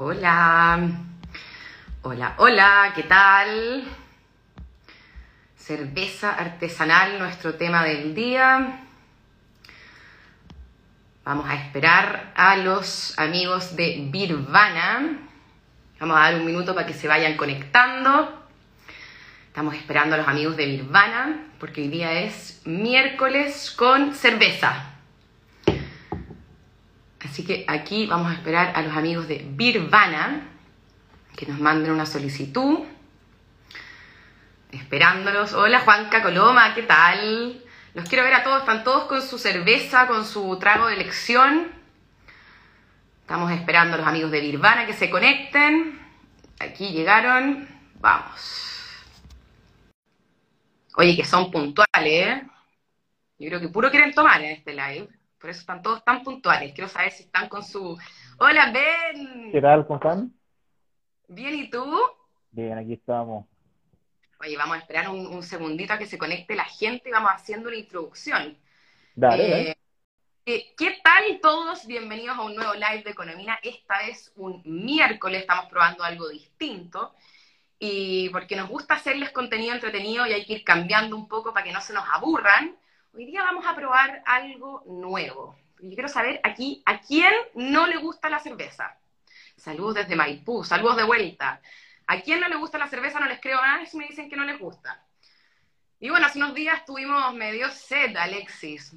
Hola, hola, hola, ¿qué tal? Cerveza artesanal, nuestro tema del día. Vamos a esperar a los amigos de Birvana. Vamos a dar un minuto para que se vayan conectando. Estamos esperando a los amigos de Birvana porque hoy día es miércoles con cerveza. Así que aquí vamos a esperar a los amigos de Birvana que nos manden una solicitud. Esperándolos. Hola Juanca Coloma, ¿qué tal? Los quiero ver a todos, están todos con su cerveza, con su trago de elección. Estamos esperando a los amigos de Birvana que se conecten. Aquí llegaron. Vamos. Oye, que son puntuales, ¿eh? Yo creo que puro quieren tomar en este live. Por eso están todos tan puntuales. Quiero saber si están con su... Hola, Ben. ¿Qué tal? ¿Cómo están? Bien, ¿y tú? Bien, aquí estamos. Oye, vamos a esperar un, un segundito a que se conecte la gente y vamos haciendo una introducción. Dale, Eh, eh, ¿Qué tal todos? Bienvenidos a un nuevo live de Economía. Esta vez un miércoles, estamos probando algo distinto. Y porque nos gusta hacerles contenido entretenido y hay que ir cambiando un poco para que no se nos aburran, hoy día vamos a probar algo nuevo. Yo quiero saber aquí a quién no le gusta la cerveza. Saludos desde Maipú, saludos de vuelta. ¿A quién no le gusta la cerveza? No les creo nada si me dicen que no les gusta. Y bueno, hace unos días tuvimos medio sed, Alexis.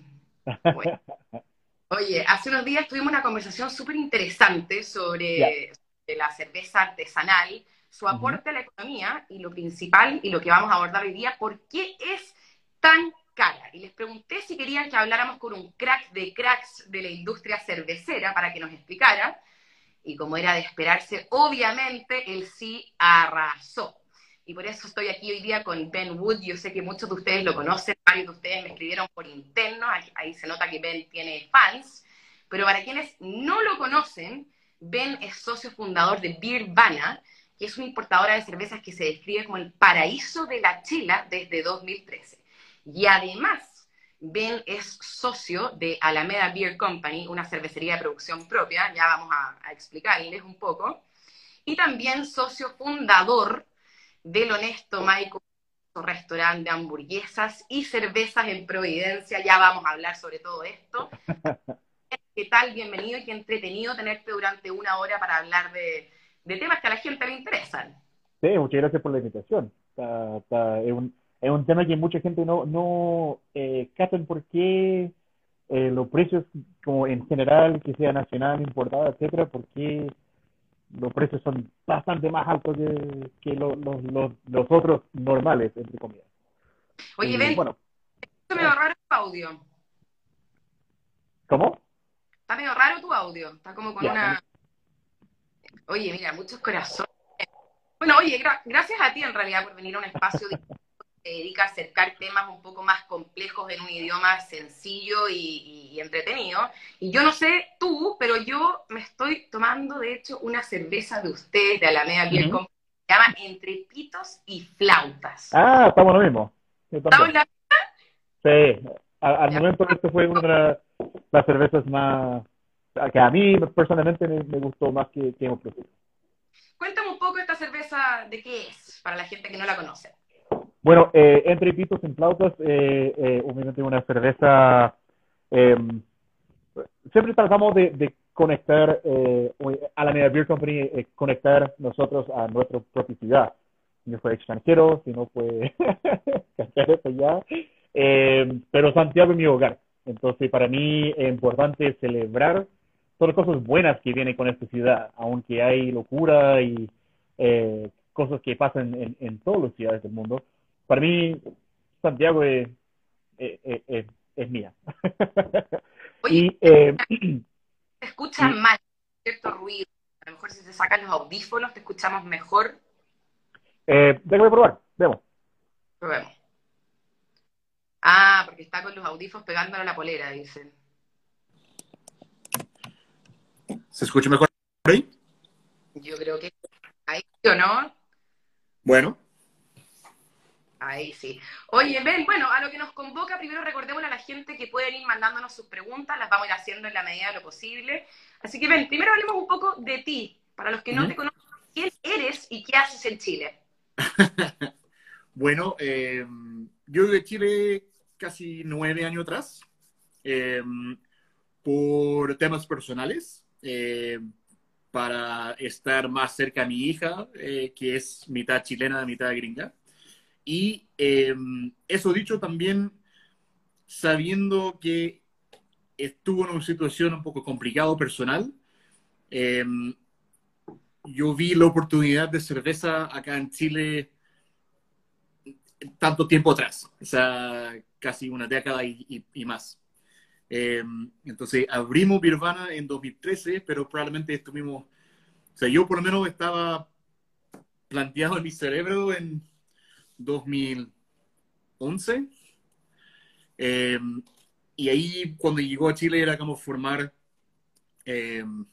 Bueno. Oye, hace unos días tuvimos una conversación súper interesante sobre, sobre la cerveza artesanal, su aporte a la economía y lo principal y lo que vamos a abordar hoy día, ¿por qué es tan cara? Y les pregunté si querían que habláramos con un crack de cracks de la industria cervecera para que nos explicara. Y como era de esperarse, obviamente él sí arrasó. Y por eso estoy aquí hoy día con Ben Wood. Yo sé que muchos de ustedes lo conocen, varios de ustedes me escribieron por interno, ahí, ahí se nota que Ben tiene fans. Pero para quienes no lo conocen, Ben es socio fundador de Beervana, que es una importadora de cervezas que se describe como el paraíso de la chela desde 2013. Y además, Ben es socio de Alameda Beer Company, una cervecería de producción propia, ya vamos a, a explicarles un poco. Y también socio fundador del Honesto Michael, restaurante de hamburguesas y cervezas en Providencia. Ya vamos a hablar sobre todo esto. ¿Qué tal? Bienvenido y qué entretenido tenerte durante una hora para hablar de, de temas que a la gente le interesan. Sí, muchas gracias por la invitación. Está- está- es, un, es un tema que mucha gente no, no eh, captan por qué eh, los precios, como en general, que sea nacional, importada, etcétera, por qué los precios son bastante más altos que, que lo- los, los, los otros normales, entre comillas. Oye, Ben, bueno, está medio raro tu audio. ¿cómo? Está medio raro tu audio. Está como con Ya, una. Oye, mira, muchos corazones. Bueno, oye, gra- gracias a ti en realidad por venir a un espacio se dedica a acercar temas un poco más complejos en un idioma sencillo y, entretenido. Y yo no sé tú, pero yo me estoy tomando, de hecho, una cerveza de ustedes, de Alameda Ujú. Company, que se llama Entre Pitos y Flautas. Ah, estamos lo mismo. ¿Estamos en la- Sí, al, al momento esto fue una de la- las cervezas más, que a mí personalmente me, me gustó más que, que hemos. Cuéntame un poco esta cerveza de qué es, para la gente que no la conoce. Bueno, eh, entre pitos y flautas, eh, eh, obviamente una cerveza, eh, siempre tratamos de, conectar, eh, a la Media Beer Company, eh, conectar nosotros a nuestra propia ciudad. Si no fue extranjero, si no fue ya, eh, pero Santiago es mi hogar. Entonces, para mí es importante celebrar todas las cosas buenas que vienen con esta ciudad, aunque hay locura y cosas que pasan en, en todas las ciudades del mundo. Para mí, Santiago es, es, es- es- es mía. Oye, y eh, te escuchan y- mal, cierto ruido. A lo mejor si te sacan los audífonos te escuchamos mejor. eh, déjame probar, vemos. Probemos. Ah, porque está con los audífonos pegándole a la polera, dicen. ¿Se escucha mejor ahí? Yo creo que ahí, ¿o no? Bueno, Ahí sí. Oye, Ben, bueno, a lo que nos convoca, primero recordémosle a la gente que pueden ir mandándonos sus preguntas, las vamos a ir haciendo en la medida de lo posible. Así que, Ben, primero hablemos un poco de ti. Para los que no te conocen, ¿quién eres y qué haces en Chile? bueno, eh, yo de Chile casi nueve años atrás, eh, por temas personales, eh, para estar más cerca a mi hija, que es mitad chilena, mitad gringa. Y eso dicho también, sabiendo que estuvo en una situación un poco complicada personal, yo vi la oportunidad de cerveza acá en Chile tanto tiempo atrás, o sea, casi una década y, más. Em, entonces abrimos Birvana en 2013, pero probablemente estuvimos, o sea, yo por lo menos estaba planteado en mi cerebro en 2011. Em, y ahí cuando llegó a Chile era como formar, em,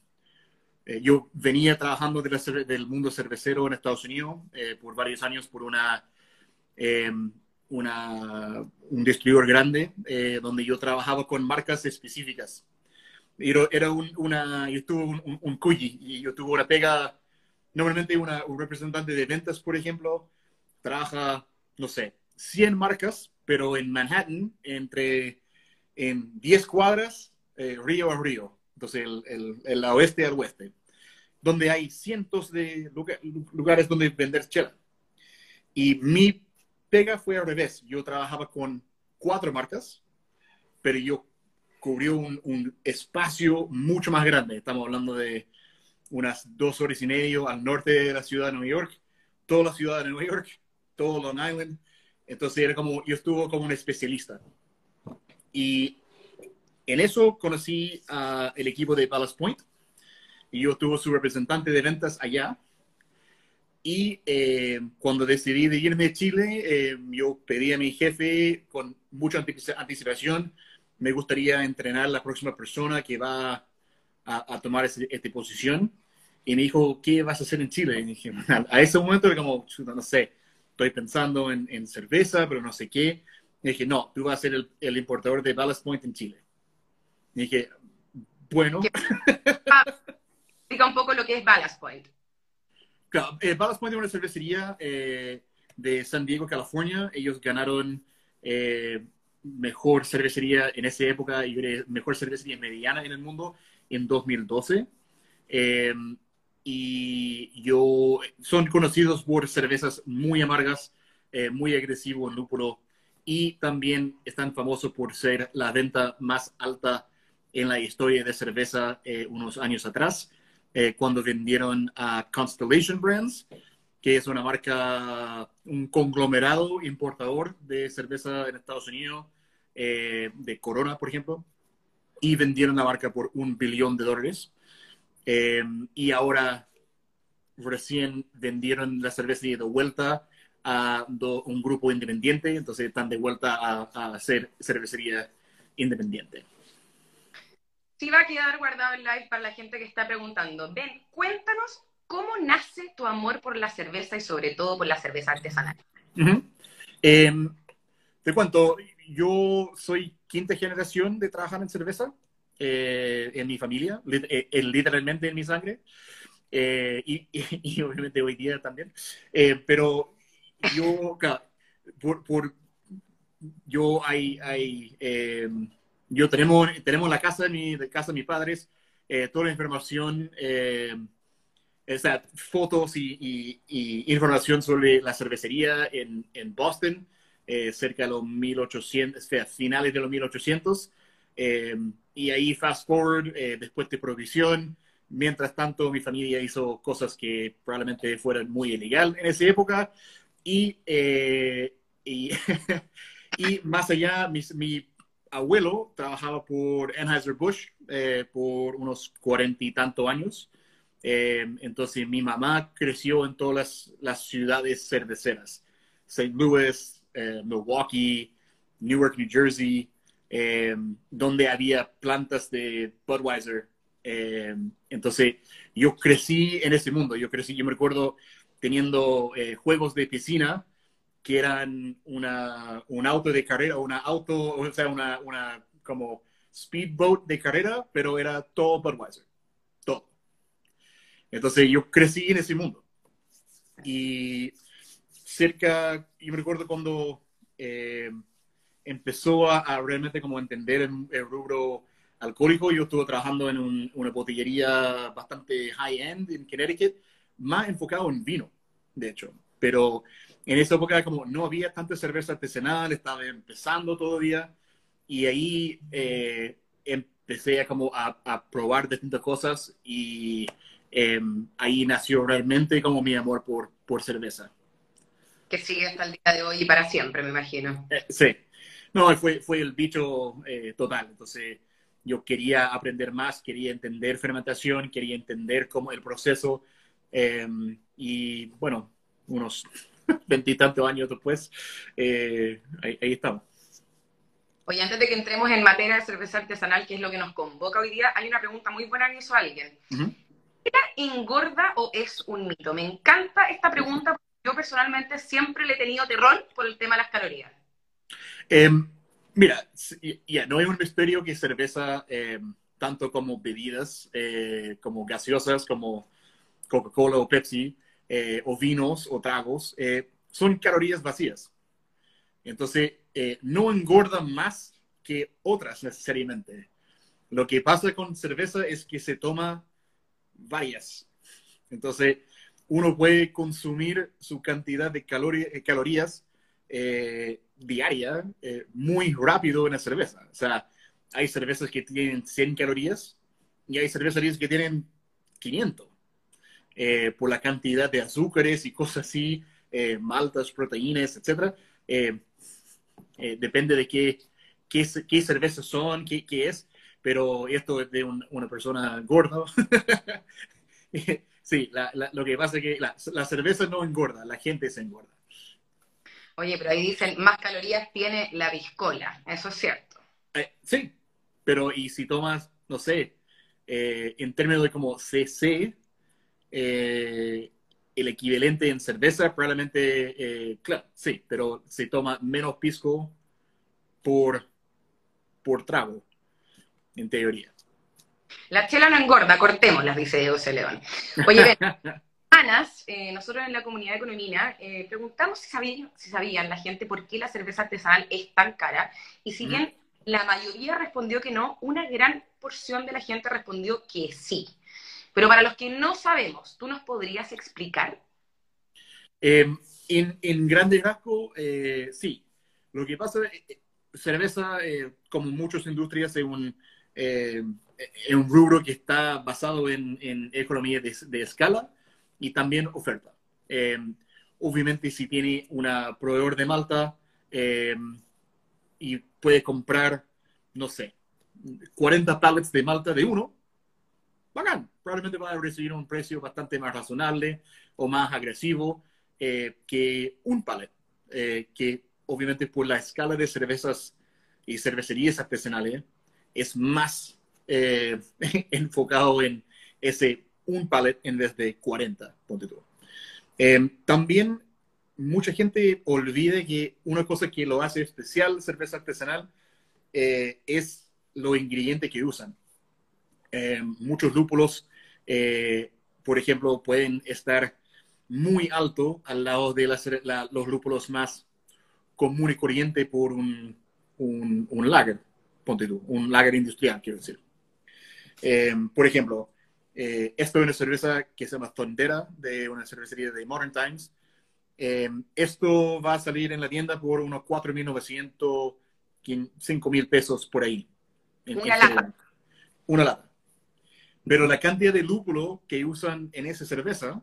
eh, yo venía trabajando del mundo cervecero en Estados Unidos eh, por varios años por una eh, una, un distribuidor grande eh, donde yo trabajaba con marcas específicas. Era un, una, yo tuve un, un, y yo tuve una pega, normalmente una, un representante de ventas, por ejemplo, trabaja, no sé, 100 marcas, pero en Manhattan, entre en 10 cuadras, eh, río a río, entonces el, el, el, oeste al oeste, donde hay cientos de lugares donde vender chela. Y mi Pega fue al revés. Yo trabajaba con cuatro marcas, pero yo cubrió un, espacio mucho más grande. Estamos hablando de unas dos horas y medio al norte de la ciudad de Nueva York, toda la ciudad de Nueva York, todo Long Island. Entonces era como, yo estuve como un especialista. Y en eso conocí al equipo de Ballast Point y yo tuve su representante de ventas allá y eh, cuando decidí de irme a Chile, eh, yo pedí a mi jefe con mucha anticipación, me gustaría entrenar la próxima persona que va a, tomar esta posición. Y me dijo, ¿qué vas a hacer en Chile? Y dije, a, ese momento como, no sé, estoy pensando en, cerveza, pero no sé qué. Y dije, no, tú vas a ser el, el importador de Ballast Point en Chile. Y dije, bueno. Diga un poco lo que es Ballast Point. Claro, eh, Ballast Point es una cervecería eh, de San Diego, California. Ellos ganaron eh, mejor cervecería en esa época y mejor cervecería mediana en el mundo en 2012. Y yo son conocidos por cervezas muy amargas, eh, muy agresivos en lúpulo y también están famosos por ser la venta más alta en la historia de cerveza unos años atrás. Eh, cuando vendieron a Constellation Brands, que es una marca, un conglomerado importador de cerveza en Estados Unidos, eh, de Corona, por ejemplo, y vendieron la marca por un billón de dólares. Eh, y ahora recién vendieron la cerveza de vuelta a un grupo independiente, entonces están de vuelta a, a hacer cervecería independiente sí va a quedar guardado el live para la gente que está preguntando. Ben, cuéntanos cómo nace tu amor por la cerveza y sobre todo por la cerveza artesanal. Em, te cuento, yo soy quinta generación de trabajar en cerveza eh, en mi familia, eh, literalmente en mi sangre. Eh, y, obviamente hoy día también. pero yo, por, por, yo hay, hay em, yo tenemos, tenemos la casa de, mi, de casa de mis padres, eh, toda la información, eh, fotos y, información sobre la cervecería en, en Boston, eh, cerca de los 1800, finales de los 1800. Y ahí fast forward, después de provisión. Mientras tanto, mi familia hizo cosas que probablemente fueran muy ilegal en esa época. Y, y, y más allá, mi, abuelo trabajaba por Anheuser-Busch eh, por unos cuarenta y tantos años. Eh, entonces mi mamá creció en todas las, ciudades cerveceras. St. Louis, eh, Milwaukee, Newark, New Jersey, donde había plantas de Budweiser. entonces yo crecí en ese mundo. Yo crecí, yo me recuerdo teniendo juegos de piscina que eran una, un auto de carrera, una auto, o sea, una, una como speedboat de carrera, pero era todo Budweiser, todo. Entonces yo crecí en ese mundo. Y cerca, yo me recuerdo cuando eh, empezó a, realmente como entender el, rubro alcohólico, yo estuve trabajando en una botillería bastante high-end en Connecticut, más enfocado en vino, de hecho. Pero en esa época como no había tanta cerveza artesanal, estaba empezando todavía, y ahí eh, empecé a, como a, probar distintas cosas y em, ahí nació realmente como mi amor por, por cerveza. Que sigue hasta el día de hoy y para siempre, me imagino. Eh, sí. No, fue, fue el bicho eh, total. Entonces, yo quería aprender más, quería entender fermentación, quería entender cómo el proceso. Em, y bueno, unos veintitantos años después, eh, ahí, estamos. Oye, antes de que entremos en materia de cerveza artesanal, que es lo que nos convoca hoy día, hay una pregunta muy buena que hizo alguien. Uh engorda o es un mito? Me encanta esta pregunta porque yo personalmente siempre le he tenido terror por el tema de las calorías. Em, mira, ya no hay un misterio que cerveza, em, tanto como bebidas, eh, como gaseosas, como Coca-Cola o Pepsi, eh, o vinos o tragos, eh, son calorías vacías. Entonces, eh, no engordan más que otras necesariamente. Lo que pasa con cerveza es que se toma varias. Entonces, uno puede consumir su cantidad de calorías diaria muy rápido en la cerveza. O sea, hay cervezas que tienen 100 calorías y hay cervezas que tienen 500. Eh, por la cantidad de azúcares y cosas así, eh, maltas, proteínas, etc. Eh, depende de qué, qué, qué cervezas son, qué, qué, es, pero esto es de una persona gorda. sí, lo que pasa es que la, cerveza no engorda, la gente se engorda. Oye, pero ahí dicen, más calorías tiene la biscola, eso es cierto. sí, pero y si tomas, no sé, en términos de como CC, eh, el equivalente en cerveza, probablemente, eh, claro, sí, pero se toma menos pisco por, por trago, en teoría. La chela no engorda, cortémosla, dice José León. Oye, Anas, eh, nosotros en la comunidad de economía preguntamos si sabían, si sabían la gente por qué la cerveza artesanal es tan cara, y si bien la mayoría respondió que no, una gran porción de la gente respondió que sí. Pero para los que no sabemos, ¿tú nos podrías explicar? Eh, en, en grande rasgo, eh, sí. Lo que pasa es eh, cerveza, como muchas industrias, es un, un rubro que está basado en, en economía de, de, escala y también oferta. obviamente, si tiene un proveedor de malta y puede comprar, no sé, 40 pallets de malta de uno, Probablemente va a recibir un precio bastante más razonable o más agresivo eh, que un pallet, eh, que obviamente por la escala de cervezas y cervecerías artesanales es más eh, enfocado en ese un pallet en vez de 40, ponte tú. también mucha gente olvida que una cosa que lo hace especial cerveza artesanal es los ingredientes que usan. Eh, muchos lúpulos, eh, por ejemplo, pueden estar muy alto al lado de los lúpulos más común y corriente por un, un, lager, ponte tú, un lager industrial, quiero decir. Eh, por ejemplo, esto es una cerveza que se llama Tondera, de una cervecería de Modern Times. esto va a salir en la tienda por unos 4.900, 5.000 pesos por ahí. una lata. Una lata. Pero la cantidad de lúpulo que usan en esa cerveza,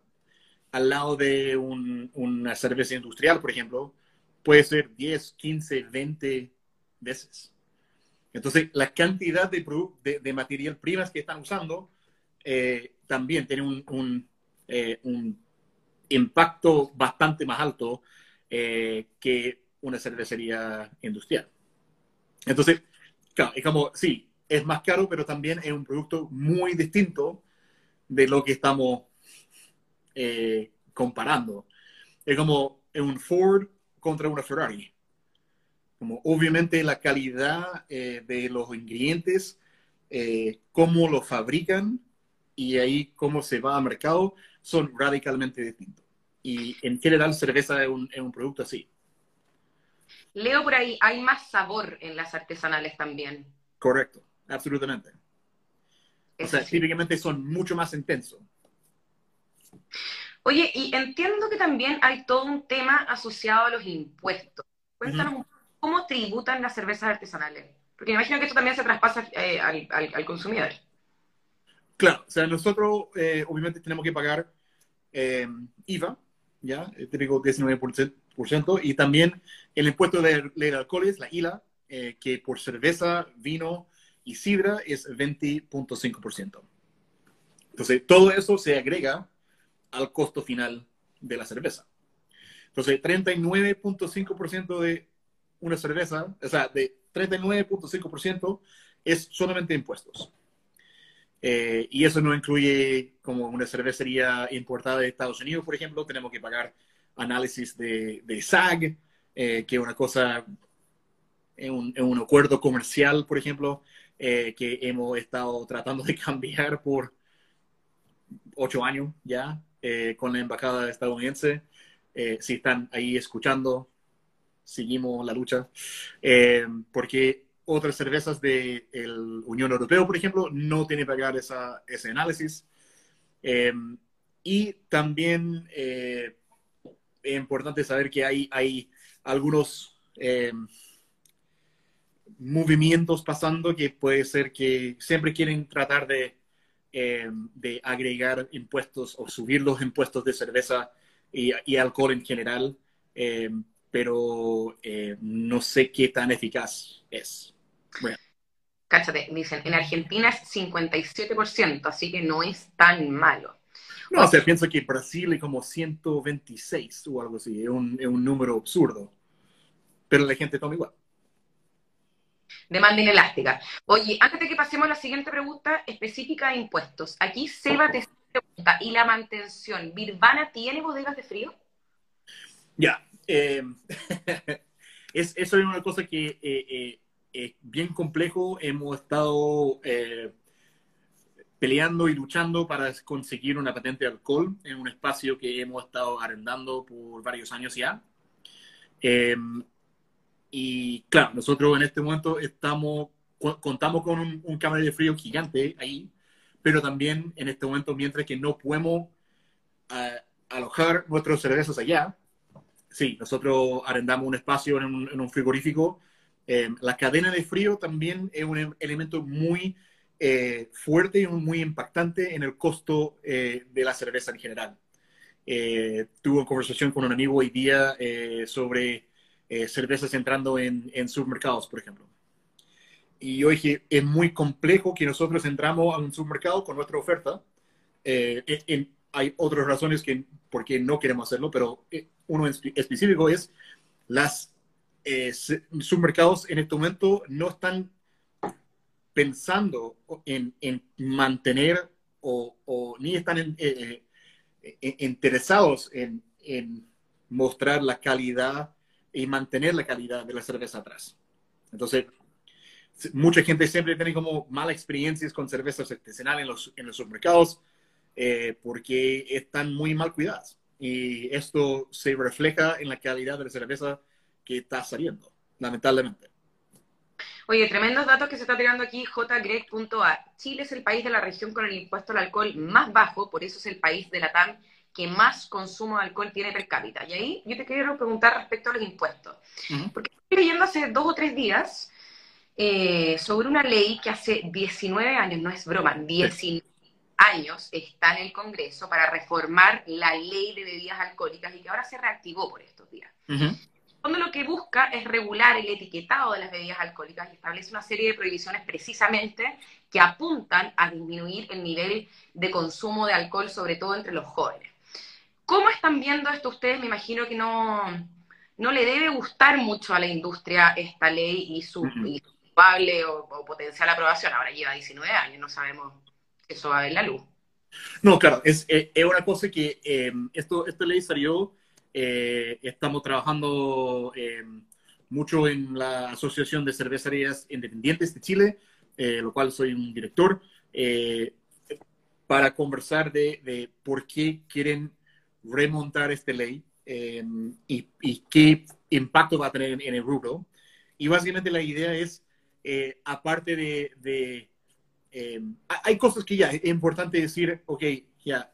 al lado de una cerveza industrial, por ejemplo, puede ser 10, 15, 20 veces. Entonces, la cantidad de, de, material primas que están usando eh, también tiene un, eh, un, impacto bastante más alto eh, que una cervecería industrial. Entonces, claro, es como, sí, es más caro, pero también es un producto muy distinto de lo que estamos comparando. Es como un Ford contra una Ferrari. Como obviamente la calidad de los ingredientes, cómo lo fabrican, y ahí cómo se va al mercado son radicalmente distintos. Y en general cerveza es un, es un producto así. Leo por ahí, hay más sabor en las artesanales también. Correcto, absolutamente. o sea, típicamente son mucho más intensos. Oye, y entiendo que también hay todo un tema asociado a los impuestos. Cuéntanos cómo tributan las cervezas artesanales. Porque me imagino que esto también se traspasa eh, al, consumidor. Claro, o sea, nosotros eh, obviamente tenemos que pagar eh, IVA, ¿ya? El típico 19%, y también el impuesto de ley de alcoholes, la ILA, que por cerveza, vino y sidra es 20.5%. Entonces, todo eso se agrega al costo final de la cerveza. Entonces, 39.5% de una cerveza, o sea, de 39.5% es solamente impuestos. Eh, y eso no incluye como una cervecería importada de Estados Unidos, por ejemplo, tenemos que pagar análisis de, de SAG, eh, que es una cosa, en un, en un, acuerdo comercial, por ejemplo, eh, que hemos estado tratando de cambiar por ocho años ya con la embajada estadounidense. si están ahí escuchando, seguimos la lucha, eh, porque otras cervezas de la Unión Europea, por ejemplo, no tienen que pagar esa, ese análisis. Eh, y también eh, es importante saber que hay, hay algunos movimientos pasando que puede ser que siempre quieren tratar de, de agregar impuestos o subir los impuestos de cerveza y, y alcohol en general pero eh, no sé qué tan eficaz es. Bueno. Cáchate, dicen, en Argentina es 57%, así que no es tan malo. No, o sea, pienso que Brasil es como 126 o algo así, es un, es un número absurdo. Pero la gente toma igual. Demanda inelástica. Oye, antes de que pasemos a la siguiente pregunta específica de impuestos, aquí Seba te pregunta, ¿y la mantención? ¿Birvana tiene bodegas de frío? Ya, eh, es, eso es una cosa que eh, eh, es bien complejo. Hemos estado peleando y luchando para conseguir una patente de alcohol en un espacio que hemos estado arrendando por varios años ya. y claro, nosotros en este momento estamos, contamos con un, un de frío gigante ahí, pero también en este momento, mientras que no podemos alojar nuestros cervezas allá, sí, nosotros arrendamos un espacio en un, frigorífico. Eh, la cadena de frío también es un elemento muy eh, fuerte y muy impactante en el costo eh, de la cerveza en general. tuve una conversación con un amigo hoy día sobre cervezas entrando en, en, supermercados, por ejemplo. Y yo dije, es muy complejo que nosotros entramos a un supermercado con nuestra oferta. hay otras razones que, por qué no queremos hacerlo, pero uno específico es las eh, submercados en este momento no están pensando en, mantener o, ni están eh, eh, interesados en, mostrar la calidad y mantener la calidad de la cerveza atrás. Entonces, mucha gente siempre tiene como malas experiencias con cervezas artesanales en los, en los supermercados porque están muy mal cuidadas y esto se refleja en la calidad de la cerveza que está saliendo, lamentablemente. Oye, tremendos datos que se está tirando aquí, jgreg.a. Chile es el país de la región con el impuesto al alcohol más bajo, por eso es el país de la TAM que más consumo de alcohol tiene per cápita. Y ahí yo te quiero preguntar respecto a los impuestos. Porque estoy leyendo hace dos o tres días eh, sobre una ley que hace 19 años, no es broma, 19 años está en el Congreso para reformar la ley de bebidas alcohólicas y que ahora se reactivó por estos días. Donde lo que busca es regular el etiquetado de las bebidas alcohólicas y establece una serie de prohibiciones precisamente que apuntan a disminuir el nivel de consumo de alcohol, sobre todo entre los jóvenes. ¿Cómo están viendo esto ustedes? Me imagino que no, no le debe gustar mucho a la industria esta ley y su, probable o, o potencial aprobación. Ahora lleva 19 años, no sabemos eso va a ver la luz. No, claro, es, eh, es una cosa que eh, esto, esta ley salió, eh, estamos trabajando mucho en la Asociación de Cervecerías Independientes de Chile, lo cual soy un director. para conversar de, de, por qué quieren remontar esta ley em, y, y, qué impacto va a tener en, el rubro. Y básicamente la idea es, eh, aparte de, de em, hay cosas que ya es importante decir, ok, ya,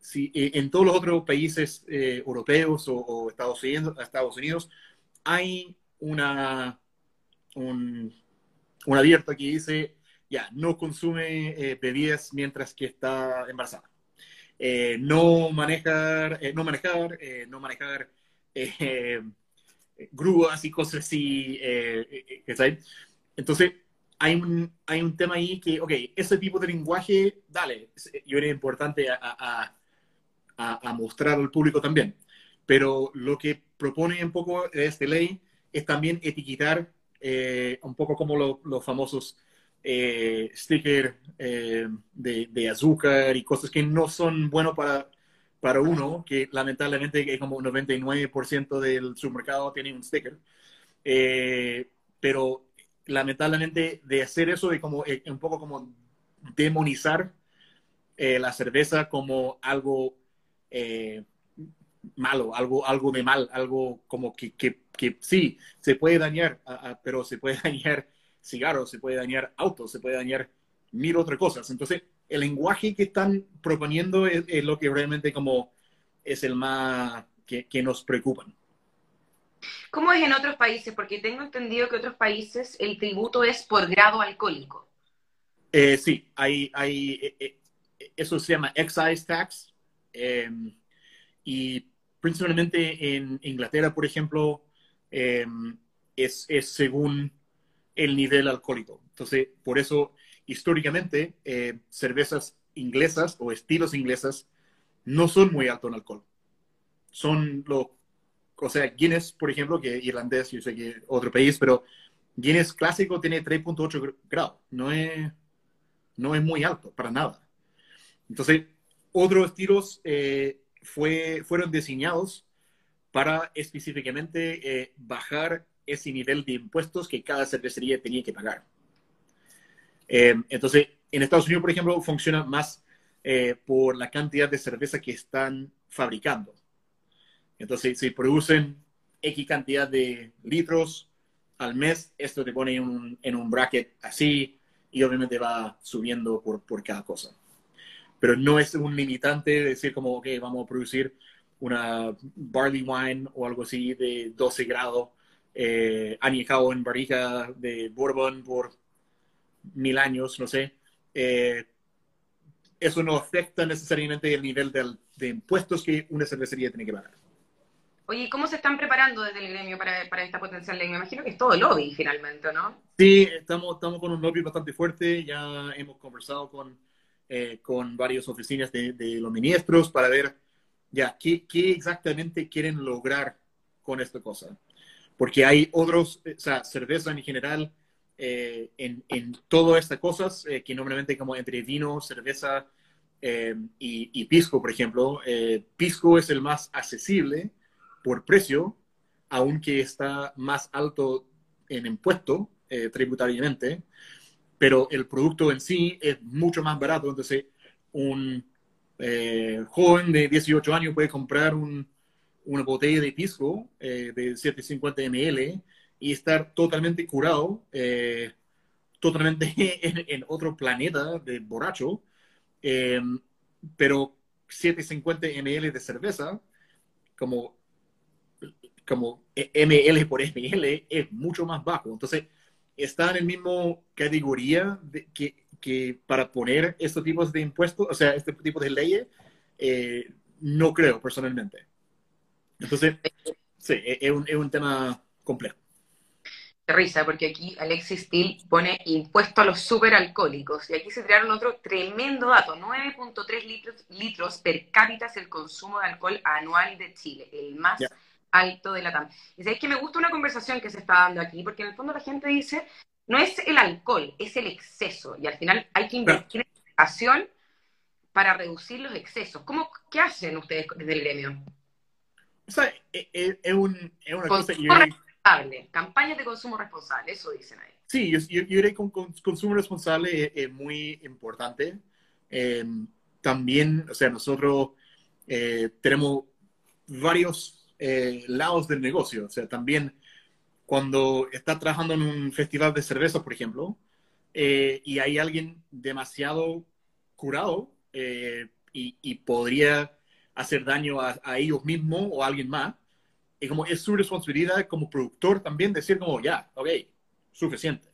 si eh, en todos los otros países eh, europeos o, Estados, Unidos, Estados Unidos hay una, un, un abierto que dice, ya, no consume bebidas mientras que está embarazada. Eh, no manejar, eh, no manejar, eh, no manejar grúas y cosas así, Entonces, hay un, hay un tema ahí que, ok, ese tipo de lenguaje, dale, yo era importante a, a, mostrar al público también. Pero lo que propone un poco esta ley es también etiquetar un poco como los famosos eh, sticker eh, de, azúcar y cosas que no son buenos para, para uno, que lamentablemente como un 99% del supermercado tiene un sticker. Eh, pero lamentablemente de hacer eso, de como un poco como demonizar la cerveza como algo malo, algo, algo de mal, algo como que, que, que sí, se puede dañar, pero se puede dañar cigarros, se puede dañar autos, se puede dañar mil otras cosas. Entonces, el lenguaje que están proponiendo es, lo que realmente como es el más que, nos preocupan. ¿Cómo es en otros países? Porque tengo entendido que en otros países el tributo es por grado alcohólico. Eh, sí, hay, hay, eh, eh, eso se llama excise tax. Em, y principalmente en Inglaterra, por ejemplo, em, es, es según el nivel alcohólico. Entonces, por eso, históricamente, eh, cervezas inglesas o estilos inglesas no son muy altos en alcohol. Son lo, o sea, Guinness, por ejemplo, que irlandés, yo sé que otro país, pero Guinness clásico tiene 3.8 grados. No es, no es muy alto, para nada. Entonces, otros estilos eh, fue, fueron diseñados para específicamente eh, bajar ese nivel de impuestos que cada cervecería tenía que pagar. Eh, entonces, en Estados Unidos, por ejemplo, funciona más eh, por la cantidad de cerveza que están fabricando. Entonces, si producen X cantidad de litros al mes, esto te pone en un, en un bracket así y obviamente va subiendo por, por cada cosa. Pero no es un limitante decir como, ok, vamos a producir una barley wine o algo así de 12 grados eh, añejado en barriga de Bourbon por mil años, no sé. Eh, eso no afecta necesariamente el nivel de impuestos que una cervecería tiene que pagar. Oye, ¿cómo se están preparando desde el gremio para, para, esta potencial ley? Me imagino que es todo lobby finalmente, ¿no? Sí, estamos, estamos con un lobby bastante fuerte. Ya hemos conversado con, eh, con varias oficinas de, de, los ministros para ver ya qué, qué exactamente quieren lograr con esta cosa. Porque hay otros, o sea, cerveza en general, eh, en, en todas estas cosas, eh, que normalmente como entre vino, cerveza eh, y, pisco, por ejemplo, pisco es el más accesible por precio, aunque está más alto en impuesto tributariamente, pero el producto en sí es mucho más barato, entonces un joven de 18 años puede comprar un, una botella de pisco eh, de 750 ml y estar totalmente curado, eh, totalmente en, otro planeta de borracho, em, pero 750 ml de cerveza, como, como ml por ml, es mucho más bajo. Entonces, está en el mismo categoría que, que, para poner estos tipos de impuestos, o sea, este tipo de leyes, eh, no creo personalmente. Entonces, sí, e-, es un, es un tema complejo. Risa, porque aquí Alexis Steele pone impuesto a los superalcohólicos. Y aquí se tiraron otro tremendo dato. 9.3 litros, litros per cápita es el consumo de alcohol anual de Chile, el más alto de la TAM. Y sabéis que me gusta una conversación que se está dando aquí, porque en el fondo la gente dice, no es el alcohol, es el exceso. Y al final hay que invertir en educación para reducir los excesos. ¿Cómo, ¿Qué hacen ustedes desde el gremio? O sea, es, e, es, un, es una cosa... responsable, campañas de consumo responsable, eso dicen ahí. Sí, yo, yo, yo diría que con, consumo responsable es, muy importante. Em, también, o sea, nosotros eh, tenemos varios eh, lados del negocio. O sea, también cuando estás trabajando en un festival de cerveza, por ejemplo, eh, y hay alguien demasiado curado y, podría hacer daño a, ellos mismos o a alguien más, y como es su responsabilidad como productor también decir como, ya, ok, suficiente.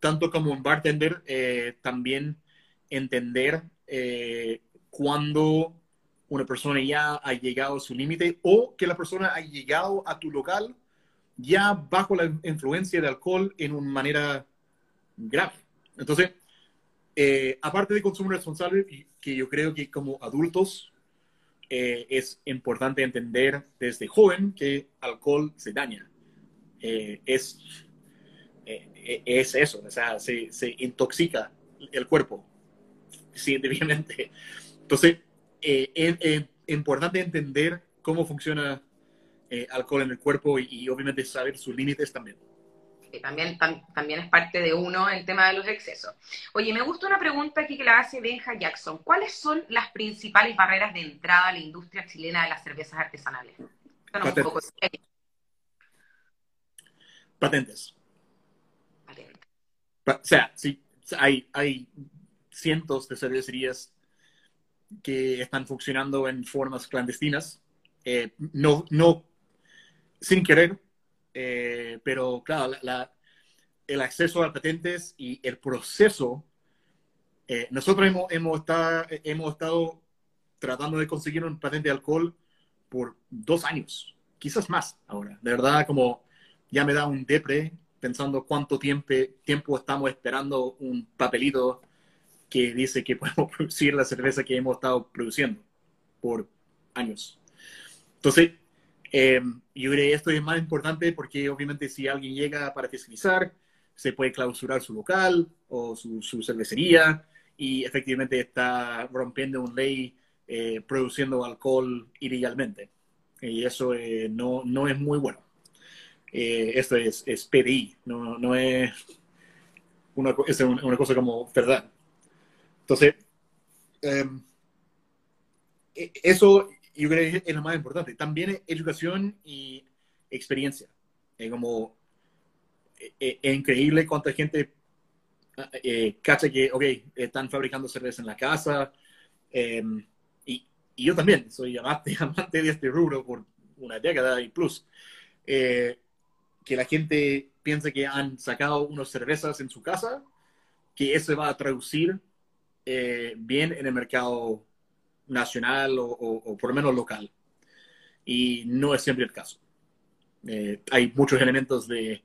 tanto como un bartender, también entender eh, cuando una persona ya ha llegado a su límite o que la persona ha llegado a tu local ya bajo la influencia de alcohol en una manera grave. Entonces, eh, aparte de consumo responsable, que yo creo que como adultos eh, es importante entender desde joven que alcohol se daña. es, es eso, o sea, se, se intoxica el cuerpo científicamente. Entonces, eh, es, importante entender cómo funciona eh, alcohol en el cuerpo y, obviamente saber sus límites también. también, también es parte de uno el tema de los excesos. Oye, me gusta una pregunta aquí que la hace Benja Jackson. ¿Cuáles son las principales barreras de entrada a la industria chilena de las cervezas artesanales? Patentes. Patentes. o sea, sí, hay, hay cientos de cervecerías que están funcionando en formas clandestinas, eh, no, no sin querer, eh, pero claro, el acceso a patentes y el proceso, eh, nosotros hemos, hemos, estado, hemos estado tratando de conseguir un patente de alcohol por dos años, quizás más ahora. De verdad, como ya me da un depre pensando cuánto tiempo, tiempo estamos esperando un papelito que dice que podemos producir la cerveza que hemos estado produciendo por años. Entonces, eh, yo creo que esto es más importante porque obviamente si alguien llega para fiscalizar, se puede clausurar su local o su, cervecería y efectivamente está rompiendo una ley eh, produciendo alcohol ilegalmente. Y eso eh, no, no, es muy bueno. esto es, es PDI, no, no es, una, es una cosa como verdad. Entonces, em, e, eso yo creo que es lo más importante. También es educación y experiencia. Es como, e, e, es, increíble cuánta gente ah, eh, cacha que, ok, están fabricando cerveza en la casa. Em, y, y, yo también soy amante, amante de este rubro por una década y plus. Eh, que la gente piensa que han sacado unas cervezas en su casa, que eso va a traducir eh, bien en el mercado nacional o, por lo menos local. Y no es siempre el caso. Eh, hay muchos elementos de,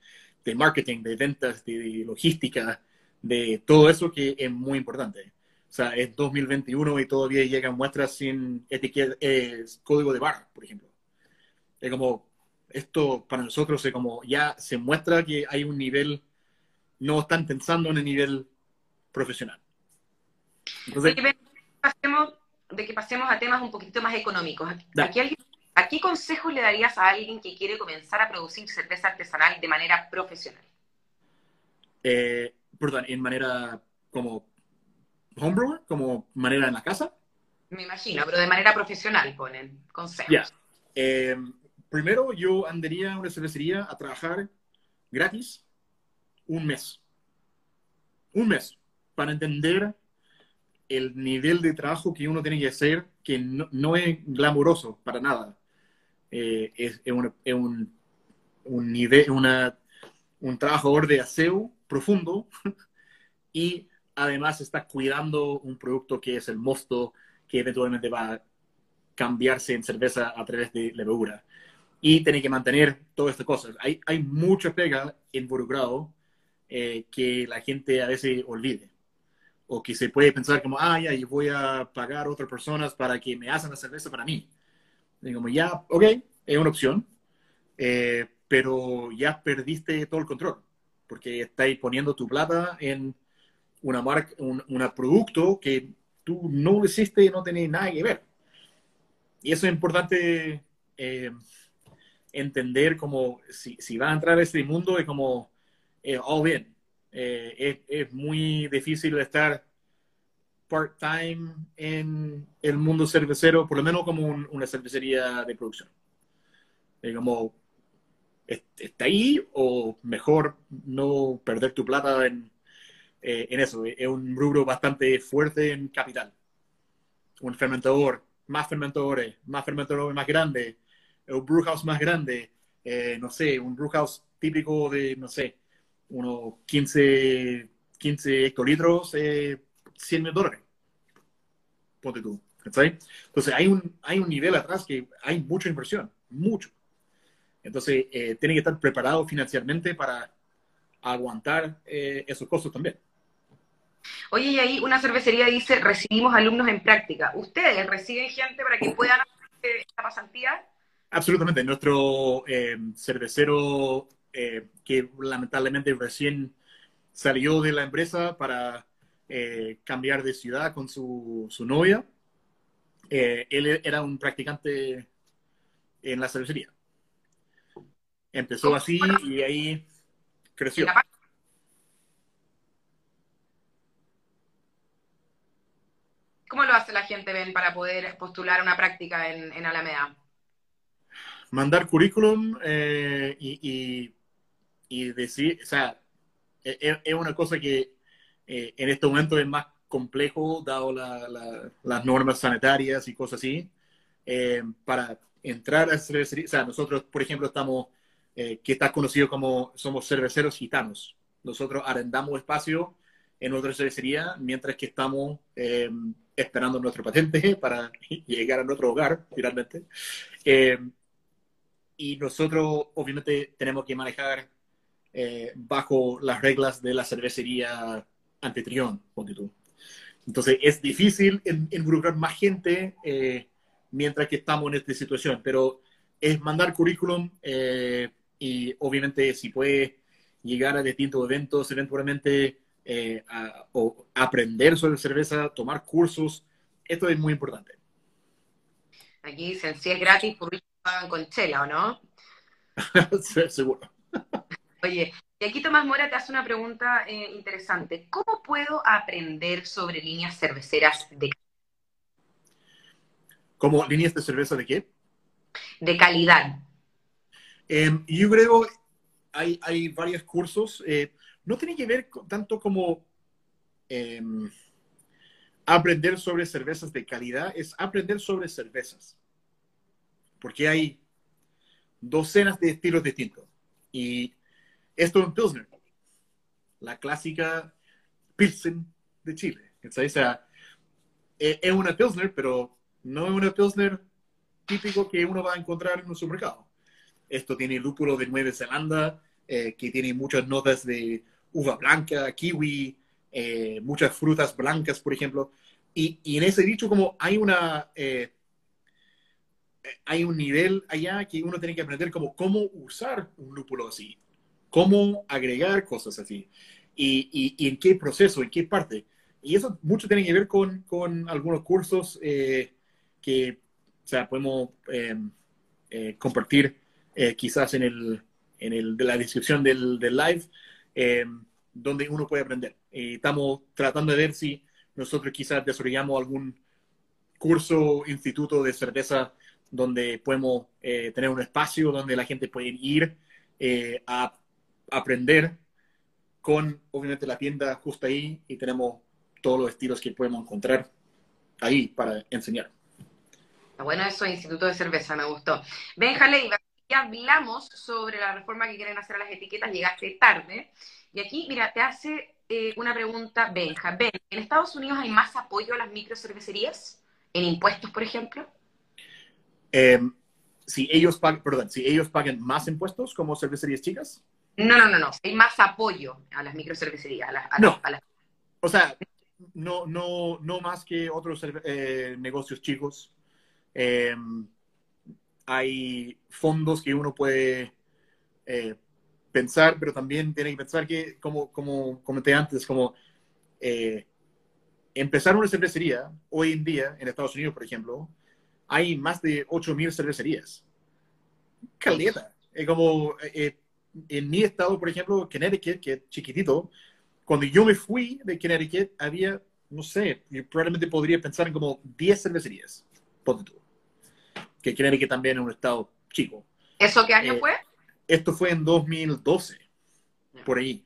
marketing, de ventas, de, logística, de todo eso que es muy importante. O sea, es 2021 y todavía llegan muestras sin etiqueta, código de barra, por ejemplo. Es como, esto para nosotros es como, ya se muestra que hay un nivel, no están pensando en el nivel profesional de, que pasemos, a temas un poquito más económicos. ¿A qué consejos le darías a alguien que quiere comenzar a producir cerveza artesanal de manera profesional? Eh, perdón, en manera como homebrewer, como manera en la casa. Me imagino, pero de manera profesional ponen consejos. Eh, primero yo andaría a una cervecería a trabajar gratis un mes. Un mes para entender el nivel de trabajo que uno tiene que hacer, que no, es glamuroso para nada. Eh, es, un, es un, nivel, una, un trabajador de aseo profundo y además está cuidando un producto que es el mosto, que eventualmente va a cambiarse en cerveza a través de levadura. Y tiene que mantener todas estas cosas. Hay, hay mucha pega involucrado eh, que la gente a veces olvide o que se puede pensar como, ah, ya, yo voy a pagar a otras personas para que me hacen la cerveza para mí. Y como, ya, ok, es una opción, eh, pero ya perdiste todo el control, porque estáis poniendo tu plata en una marca, un producto que tú no lo hiciste y no tenés nada que ver. Y eso es importante eh, entender como si, si va a entrar a este mundo es como, eh, all bien, eh, es, muy difícil estar part-time en el mundo cervecero, por lo menos como una cervecería de producción. Es como, ¿está ahí o mejor no perder tu plata en, eh, en eso? Es un rubro bastante fuerte en capital. Un fermentador, más fermentadores, más fermentadores más grandes, un brewhouse más grande, eh, no sé, un brewhouse típico de, no sé, unos 15, 15 hectolitros, eh, 100 mil dólares. Ponte tú. Entonces hay un, hay un nivel atrás que hay mucha inversión, mucho. Entonces eh, tiene que estar preparado financieramente para aguantar eh, esos costos también. Oye, y ahí una cervecería dice, recibimos alumnos en práctica. ¿Ustedes reciben gente para que puedan hacer esta pasantía? Absolutamente. Nuestro eh, cervecero, eh, que lamentablemente recién salió de la empresa para eh, cambiar de ciudad con su, su novia, él era un practicante en la cervecería. Empezó así y ahí creció. ¿Cómo lo hace la gente, Ben, para poder postular una práctica en, en Alameda? mandar currículum eh, y, y, decir, o sea, e, e, es, una cosa que eh, en este momento es más complejo, dado las normas sanitarias y cosas así, eh, para entrar a cervecería. O sea, nosotros, por ejemplo, estamos, que está conocido como somos cerveceros gitanos. Nosotros arrendamos espacio en otra cervecería mientras que estamos esperando nuestro patente para llegar a nuestro hogar, finalmente y nosotros obviamente tenemos que manejar eh, bajo las reglas de la cervecería anfitrión, ponte tú. Entonces es difícil involucrar más gente eh, mientras que estamos en esta situación, pero es mandar currículum eh, y obviamente si puede llegar a distintos eventos eventualmente o aprender sobre cerveza, tomar cursos, esto es muy importante. Aquí dicen, si es gratis, por con chela, ¿o no? seguro. Oye, y aquí Tomás Mora te hace una pregunta eh, interesante. ¿Cómo puedo aprender sobre líneas cerveceras de ¿Cómo líneas de cerveza de qué? De calidad. Em, yo creo hay, hay varios cursos. Eh, no tiene que ver tanto como em, aprender sobre cervezas de calidad, es aprender sobre cervezas porque hay docenas de estilos distintos. Y esto es Pilsner, la clásica Pilsen de Chile. O sea, e-, es una Pilsner, pero no es una Pilsner típico que uno va a encontrar en un supermercado. Esto tiene lúpulo de Nueva Zelanda, eh, que tiene muchas notas de uva blanca, kiwi, eh, muchas frutas blancas, por ejemplo. Y, en ese dicho, como hay una eh, hay un nivel allá que uno tiene que aprender como cómo usar un lúpulo así, cómo agregar cosas así, y, y, en qué proceso, en qué parte. Y eso mucho tiene que ver con, con algunos cursos eh, que o sea, podemos em, eh, compartir eh, quizás en, el, en el, de la descripción del, del live, em, donde uno puede aprender. estamos tratando de ver si nosotros quizás desarrollamos algún curso, instituto de cerveza donde podemos tener un espacio donde la gente puede ir a aprender con, obviamente, la tienda justo ahí y tenemos todos los estilos que podemos encontrar ahí para enseñar. Bueno, eso, Instituto de Cerveza, me gustó. Benja ya hablamos sobre la reforma que quieren hacer a las etiquetas, llegaste tarde. Y aquí, mira, te hace eh, una pregunta Benja. Ben, ¿en Estados Unidos hay más apoyo a las microcervecerías? ¿En impuestos, por ejemplo? Em, si ellos pagan, perdón, si ellos pagan más impuestos como cervecerías chicas. No, no, no, no. Hay más apoyo a las microcervecerías. A no. O sea, no, no, no más que otros eh, negocios chicos. Em, hay fondos que uno puede eh, pensar, pero también tiene que pensar que, como, como comenté antes, como eh, empezar una cervecería hoy en día en Estados Unidos, por ejemplo, hay más de 8.000 cervecerías. Caleta. como eh, en mi estado, por ejemplo, Connecticut, que es chiquitito, cuando yo me fui de Connecticut, había no sé, probablemente podría pensar en como 10 cervecerías, ponte tú. Que que también es un estado chico. ¿Eso qué año Eh, fue? Esto fue en 2012, por ahí.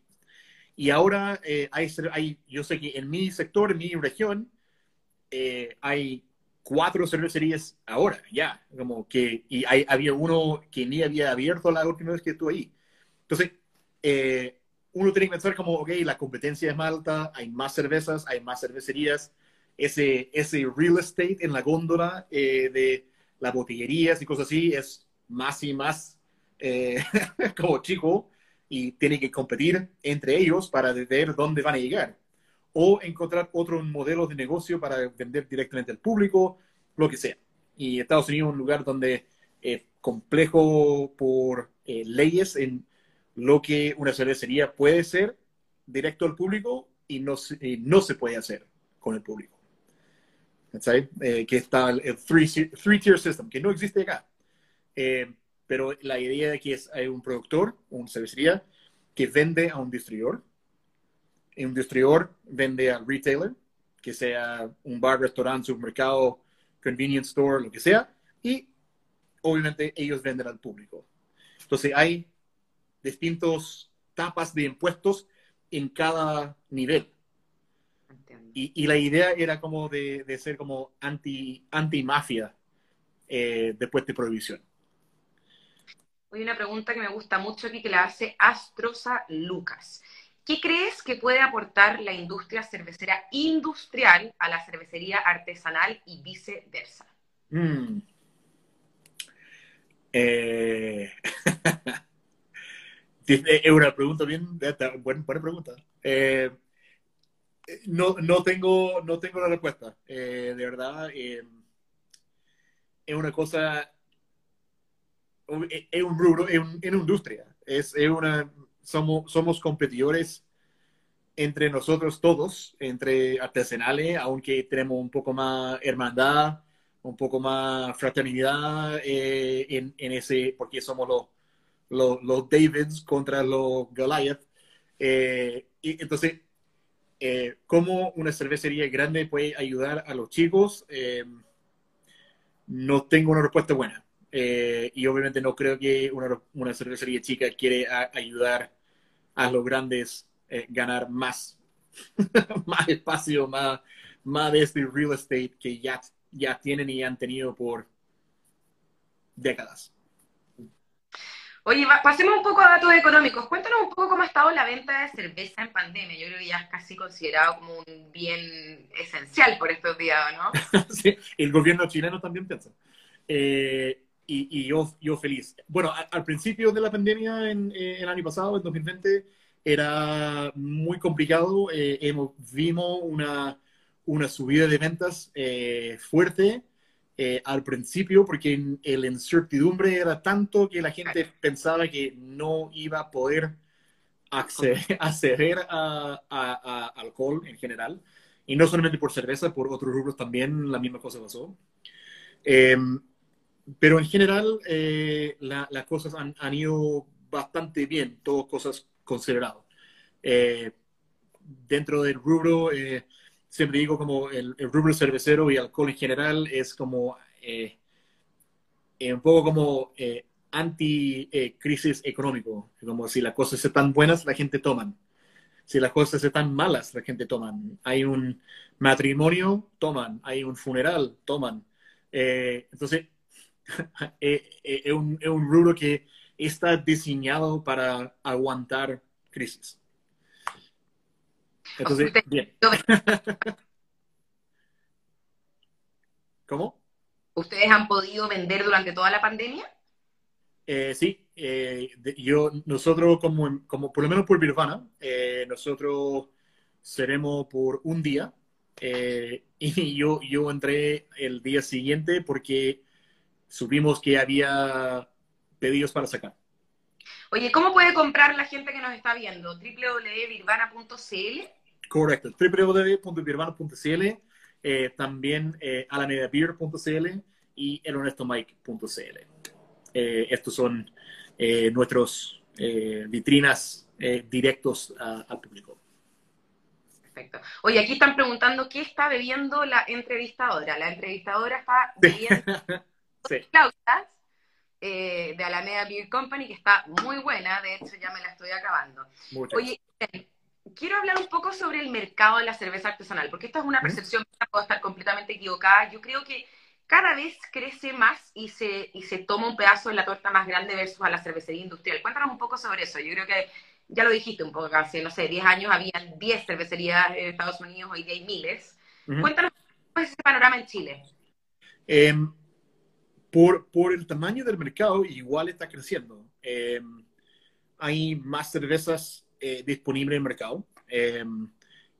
Y ahora eh, hay, hay, yo sé que en mi sector, en mi región, eh, hay cuatro cervecerías ahora, ya, como que, y hay, había uno que ni había abierto la última vez que estuve ahí. Entonces, eh, uno tiene que pensar como, ok, la competencia es más alta, hay más cervezas, hay más cervecerías, ese, ese real estate en la góndola eh, de las botillerías y cosas así es más y más eh, como chico y tiene que competir entre ellos para ver dónde van a llegar. O encontrar otro modelo de negocio para vender directamente al público, lo que sea. Y Estados Unidos es un lugar donde es complejo por eh, leyes en lo que una cervecería puede ser directo al público y no, se- y no se puede hacer con el público. Eh, que está el, el three, three tier system, que no existe acá. Eh, pero la idea de que es hay un productor, una cervecería, que vende a un distribuidor. Y un distribuidor vende al retailer, que sea un bar, restaurante, supermercado, convenience store, lo que sea. Y obviamente ellos venden al público. Entonces hay distintos tapas de impuestos en cada nivel. Y, y la idea era como de, de ser como anti, anti-mafia eh, después de prohibición. Hoy una pregunta que me gusta mucho aquí que la hace Astrosa Lucas. ¿Qué crees que puede aportar la industria cervecera industrial a la cervecería artesanal y viceversa? Mm. Eh, Es una pregunta bien, buena, buena pregunta. Eh, no, no, tengo, no tengo la respuesta, eh, de verdad. eh, es una cosa, es un rubro, es, un, es una industria. Es, es una, somos, somos competidores entre nosotros todos, entre artesanales, aunque tenemos un poco más hermandad, un poco más fraternidad en, en, ese, porque somos los, los, los Davids contra los Goliath. Eh, y entonces, eh, ¿cómo una cervecería grande puede ayudar a los chicos? Eh, no tengo una respuesta buena. Eh, y obviamente no creo que una, una cervecería chica quiere a, ayudar a los grandes ganar más, más espacio, más, más de este real estate que ya, ya tienen y han tenido por décadas. Oye, pasemos un poco a datos económicos. Cuéntanos un poco cómo ha estado la venta de cerveza en pandemia. Yo creo que ya es casi considerado como un bien esencial por estos días, ¿no? sí, el gobierno chileno también piensa. Eh, y, y yo, yo feliz. Bueno, a, al principio de la pandemia, en, eh, el año pasado, en 2020, era muy complicado. Eh, hemos, vimos una, una subida de ventas eh, fuerte. Eh, al principio, porque el incertidumbre era tanto que la gente pensaba que no iba a poder acceder, acceder a, a, a, alcohol en general. Y no solamente por cerveza, por otros rubros también la misma cosa pasó. Eh, pero en general, eh, las la cosas han, han, ido bastante bien, todas cosas consideradas. Eh, dentro del rubro, eh, siempre digo como el, rubro cervecero y alcohol en general es como eh, un poco como eh, anti-crisis económico, como si las cosas están buenas, la gente toman. Si las cosas están malas, la gente toman. Hay un matrimonio, toman. Hay un funeral, toman. Eh, entonces, es un, un rubro que está diseñado para aguantar crisis. Entonces, bien. ¿Cómo? ¿Ustedes han podido vender durante toda la pandemia? Eh, sí, eh, yo, nosotros como, como, por lo menos por Birvana, eh, nosotros seremos por un día eh, y yo, yo entré el día siguiente porque supimos que había pedidos para sacar. Oye, ¿cómo puede comprar la gente que nos está viendo? www.birvana.cl Correcto, www.birvana.cl, eh, también eh, alamedabeer.cl y elhonestomike.cl. Eh, estos son eh, nuestros vitrinas directos a, al público. Perfecto. Oye, aquí están preguntando qué está bebiendo la entrevistadora. La entrevistadora está bebiendo Sí. flautas eh, de Alameda Beer Company, que está muy buena, de hecho ya me la estoy acabando. Muchas Oye, eh, quiero hablar un poco sobre el mercado de la cerveza artesanal, porque esta es una percepción, puedo estar completamente equivocada. Yo creo que cada vez crece más y se, y se toma un pedazo de la torta más grande versus a la cervecería industrial. Cuéntanos un poco sobre eso. Yo creo que ya lo dijiste un poco, que hace, no sé, 10 años habían 10 cervecerías en Estados Unidos, hoy día hay miles. Ujú. Cuéntanos cómo es ese panorama en Chile. Em, por, por el tamaño del mercado, igual está creciendo. Em, hay más cervezas eh, disponibles en el mercado, em,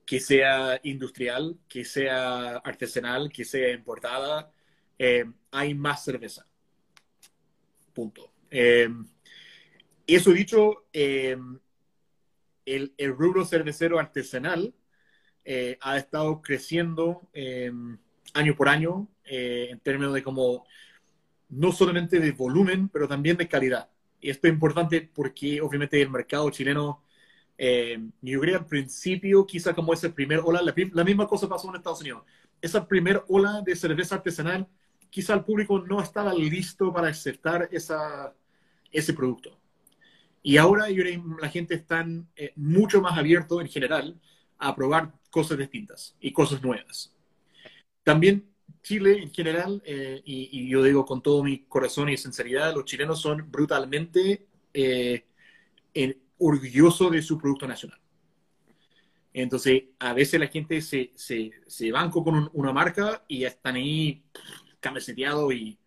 que sea industrial, que sea artesanal, que sea importada. em, hay más cerveza. Punto. Em, eso dicho, el, el rubro cervecero artesanal eh, ha estado creciendo año por año eh, en términos de como no solamente de volumen, pero también de calidad. Y esto es importante porque obviamente el mercado chileno, eh, yo creo al principio, quizá como ese primer ola, la, la misma cosa pasó en Estados Unidos. Esa primer ola de cerveza artesanal, quizá el público no estaba listo para aceptar esa, ese producto. Y ahora yo creo que la gente está eh, mucho más abierto en general a probar cosas distintas y cosas nuevas. También Chile en general, eh, y, y yo digo con todo mi corazón y sinceridad, los chilenos son brutalmente eh, en- orgullosos de su producto nacional. Entonces, a veces la gente se, se, se banco con un- una marca y están ahí camiseteados y,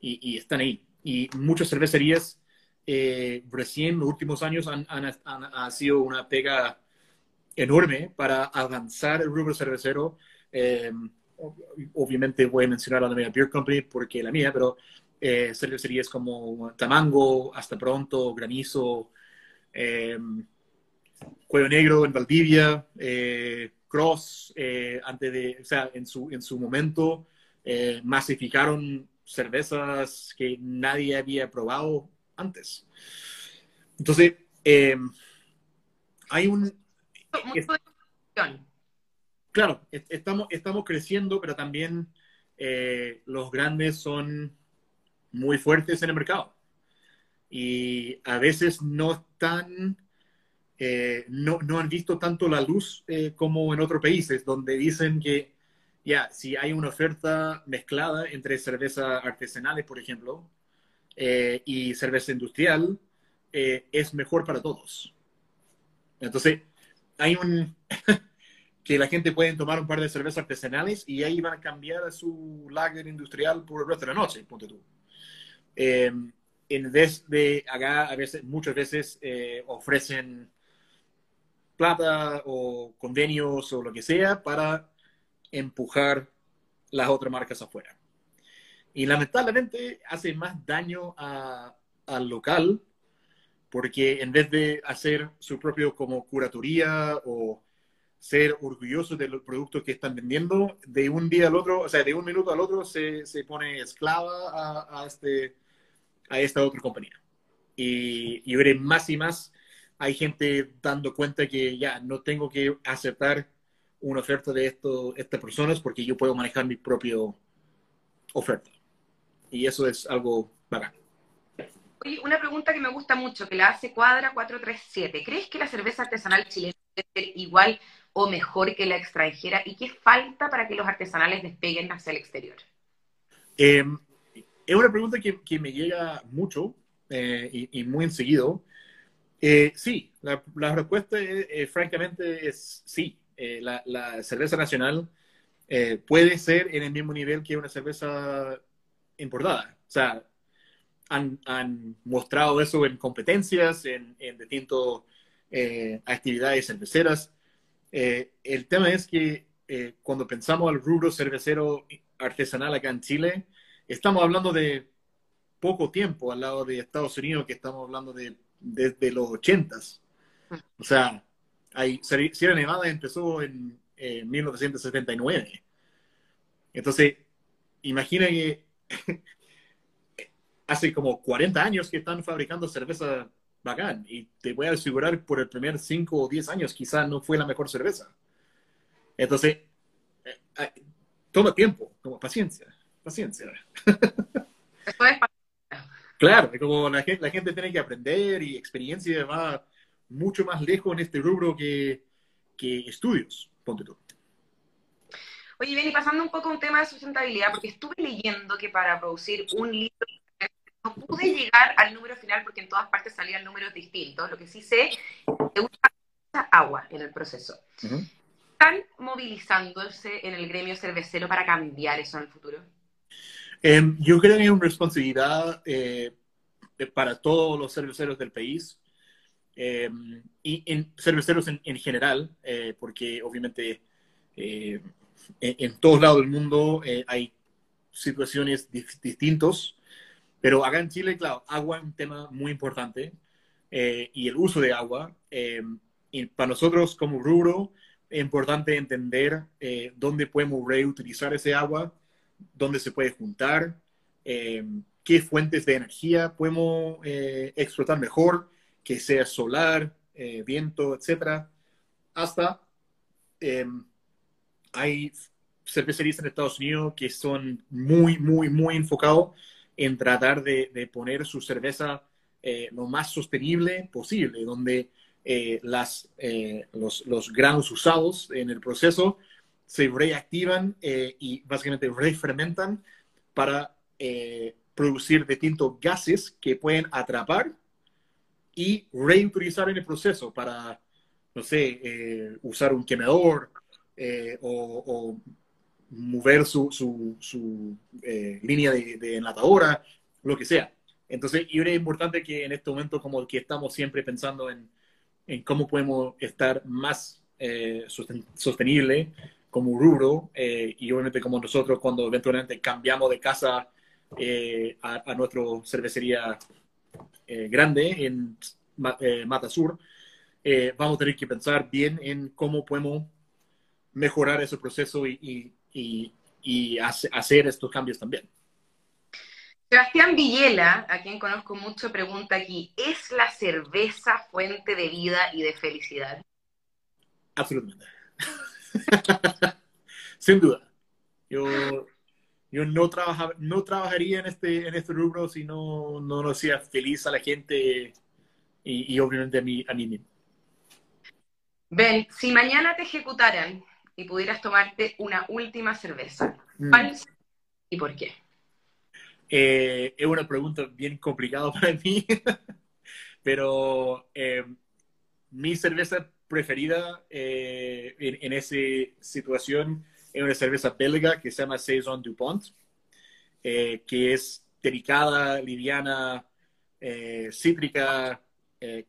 y, y están ahí. Y muchas cervecerías eh, recién los últimos años han, han, han- ha sido una pega enorme para avanzar el rubro cervecero. Eh, obviamente voy a mencionar a la mía Beer Company porque la mía, pero eh, cervecerías como Tamango, Hasta Pronto, Granizo, eh, Cuello Negro en Valdivia, eh, Cross, eh, antes de, o sea, en su, en su momento eh, masificaron cervezas que nadie había probado antes. Entonces, eh, hay un. Claro, est- estamos, estamos creciendo, pero también los grandes son muy fuertes en el mercado. Y a veces no están, eh, no, no han visto tanto la luz eh, como en otros países, donde dicen que ya, si hay una oferta mezclada entre cerveza artesanales, por ejemplo, eh, y cerveza industrial, eh, es mejor para todos. Entonces, hay un, que la gente puede tomar un par de cervezas artesanales y ahí van a cambiar a su lager industrial por el resto de la noche, ponte tú. En vez de acá, a veces, muchas veces eh, ofrecen plata o convenios o lo que sea para empujar las otras marcas afuera. Y lamentablemente hace más daño a- al local porque en vez de hacer su propio como curatoría o ser orgullosos de los productos que están vendiendo, de un día al otro, o sea, de un minuto al otro se, se pone esclava a, a este, a esta otra compañía. Y, y veré más y más hay gente dando cuenta que ya no tengo que aceptar una oferta de esto, estas personas porque yo puedo manejar mi propio oferta. Y eso es algo bacán. Una pregunta que me gusta mucho, que la hace Cuadra 437. ¿Crees que la cerveza artesanal chilena debe ser igual o mejor que la extranjera? ¿Y qué falta para que los artesanales despeguen hacia el exterior? Eh, es una pregunta que, que me llega mucho eh, y, y muy enseguido. Eh, sí, la, la respuesta es, eh, francamente es sí. Eh, la, la cerveza nacional eh, puede ser en el mismo nivel que una cerveza importada. O sea, han, han mostrado eso en competencias, en, en eh, actividades cerveceras. Eh, el tema es que eh, cuando pensamos al rubro cervecero artesanal acá en Chile, estamos hablando de poco tiempo al lado de Estados Unidos, que estamos hablando de desde los ochentas. O sea, hay, Sierra Nevada empezó en eh, 1979. Entonces, imagina que hace como 40 años que están fabricando cerveza bacán y te voy a asegurar por el primer 5 o 10 años quizás no fue la mejor cerveza. Entonces, eh, toma tiempo, como paciencia, paciencia. Claro, como la gente, la gente tiene que aprender y experiencia va mucho más lejos en este rubro que, que estudios, ponte tú. Oye, bien, y pasando un poco a un tema de sustentabilidad, porque estuve leyendo que para producir un libro no pude llegar al número final porque en todas partes salían números distintos. Lo que sí sé es que usa agua en el proceso. ¿Están movilizándose en el gremio cervecero para cambiar eso en el futuro? Em, yo creo que es una responsabilidad eh, para todos los cerveceros del país em, y en cerveceros en, general, eh, porque obviamente eh, en, todos lados del mundo hay situaciones distintas pero acá en Chile, claro, agua es un tema muy importante eh, y el uso de agua. Eh, y para nosotros como rubro es importante entender eh, dónde podemos reutilizar ese agua, dónde se puede juntar, qué fuentes de energía podemos explotar mejor, que sea solar, viento, etc. Hasta hay cervecerías en Estados Unidos que son muy, muy, muy enfocados en tratar de, poner su cerveza eh, lo más sostenible posible, donde eh, las, eh, los, los, granos usados en el proceso se reactivan y básicamente refermentan para producir distintos gases que pueden atrapar y reutilizar en el proceso para, no sé, usar un quemador o, o mover su, su, su eh, línea de, de, enlatadora, lo que sea. Entonces, y es importante que en este momento como que estamos siempre pensando en, en cómo podemos estar más eh, sostenible como rubro eh, y obviamente como nosotros cuando eventualmente cambiamos de casa a, a nuestra cervecería grande en Mata Sur, vamos a tener que pensar bien en cómo podemos mejorar ese proceso y y, hacer estos cambios también. Sebastián Villela, a quien conozco mucho, pregunta aquí, ¿es la cerveza fuente de vida y de felicidad? Absolutamente. Sin duda. Yo, yo no, trabaja, no trabajaría en este, en este rubro si no, no lo hacía feliz a la gente y, y obviamente a mí, a mí mismo. Ben, si mañana te ejecutaran, y pudieras tomarte una última cerveza, mm. ¿cuál y por qué? Eh, es una pregunta bien complicada para mí, pero eh, mi cerveza preferida eh, en, esa situación es una cerveza belga que se llama Saison Dupont, que es delicada, liviana, cítrica,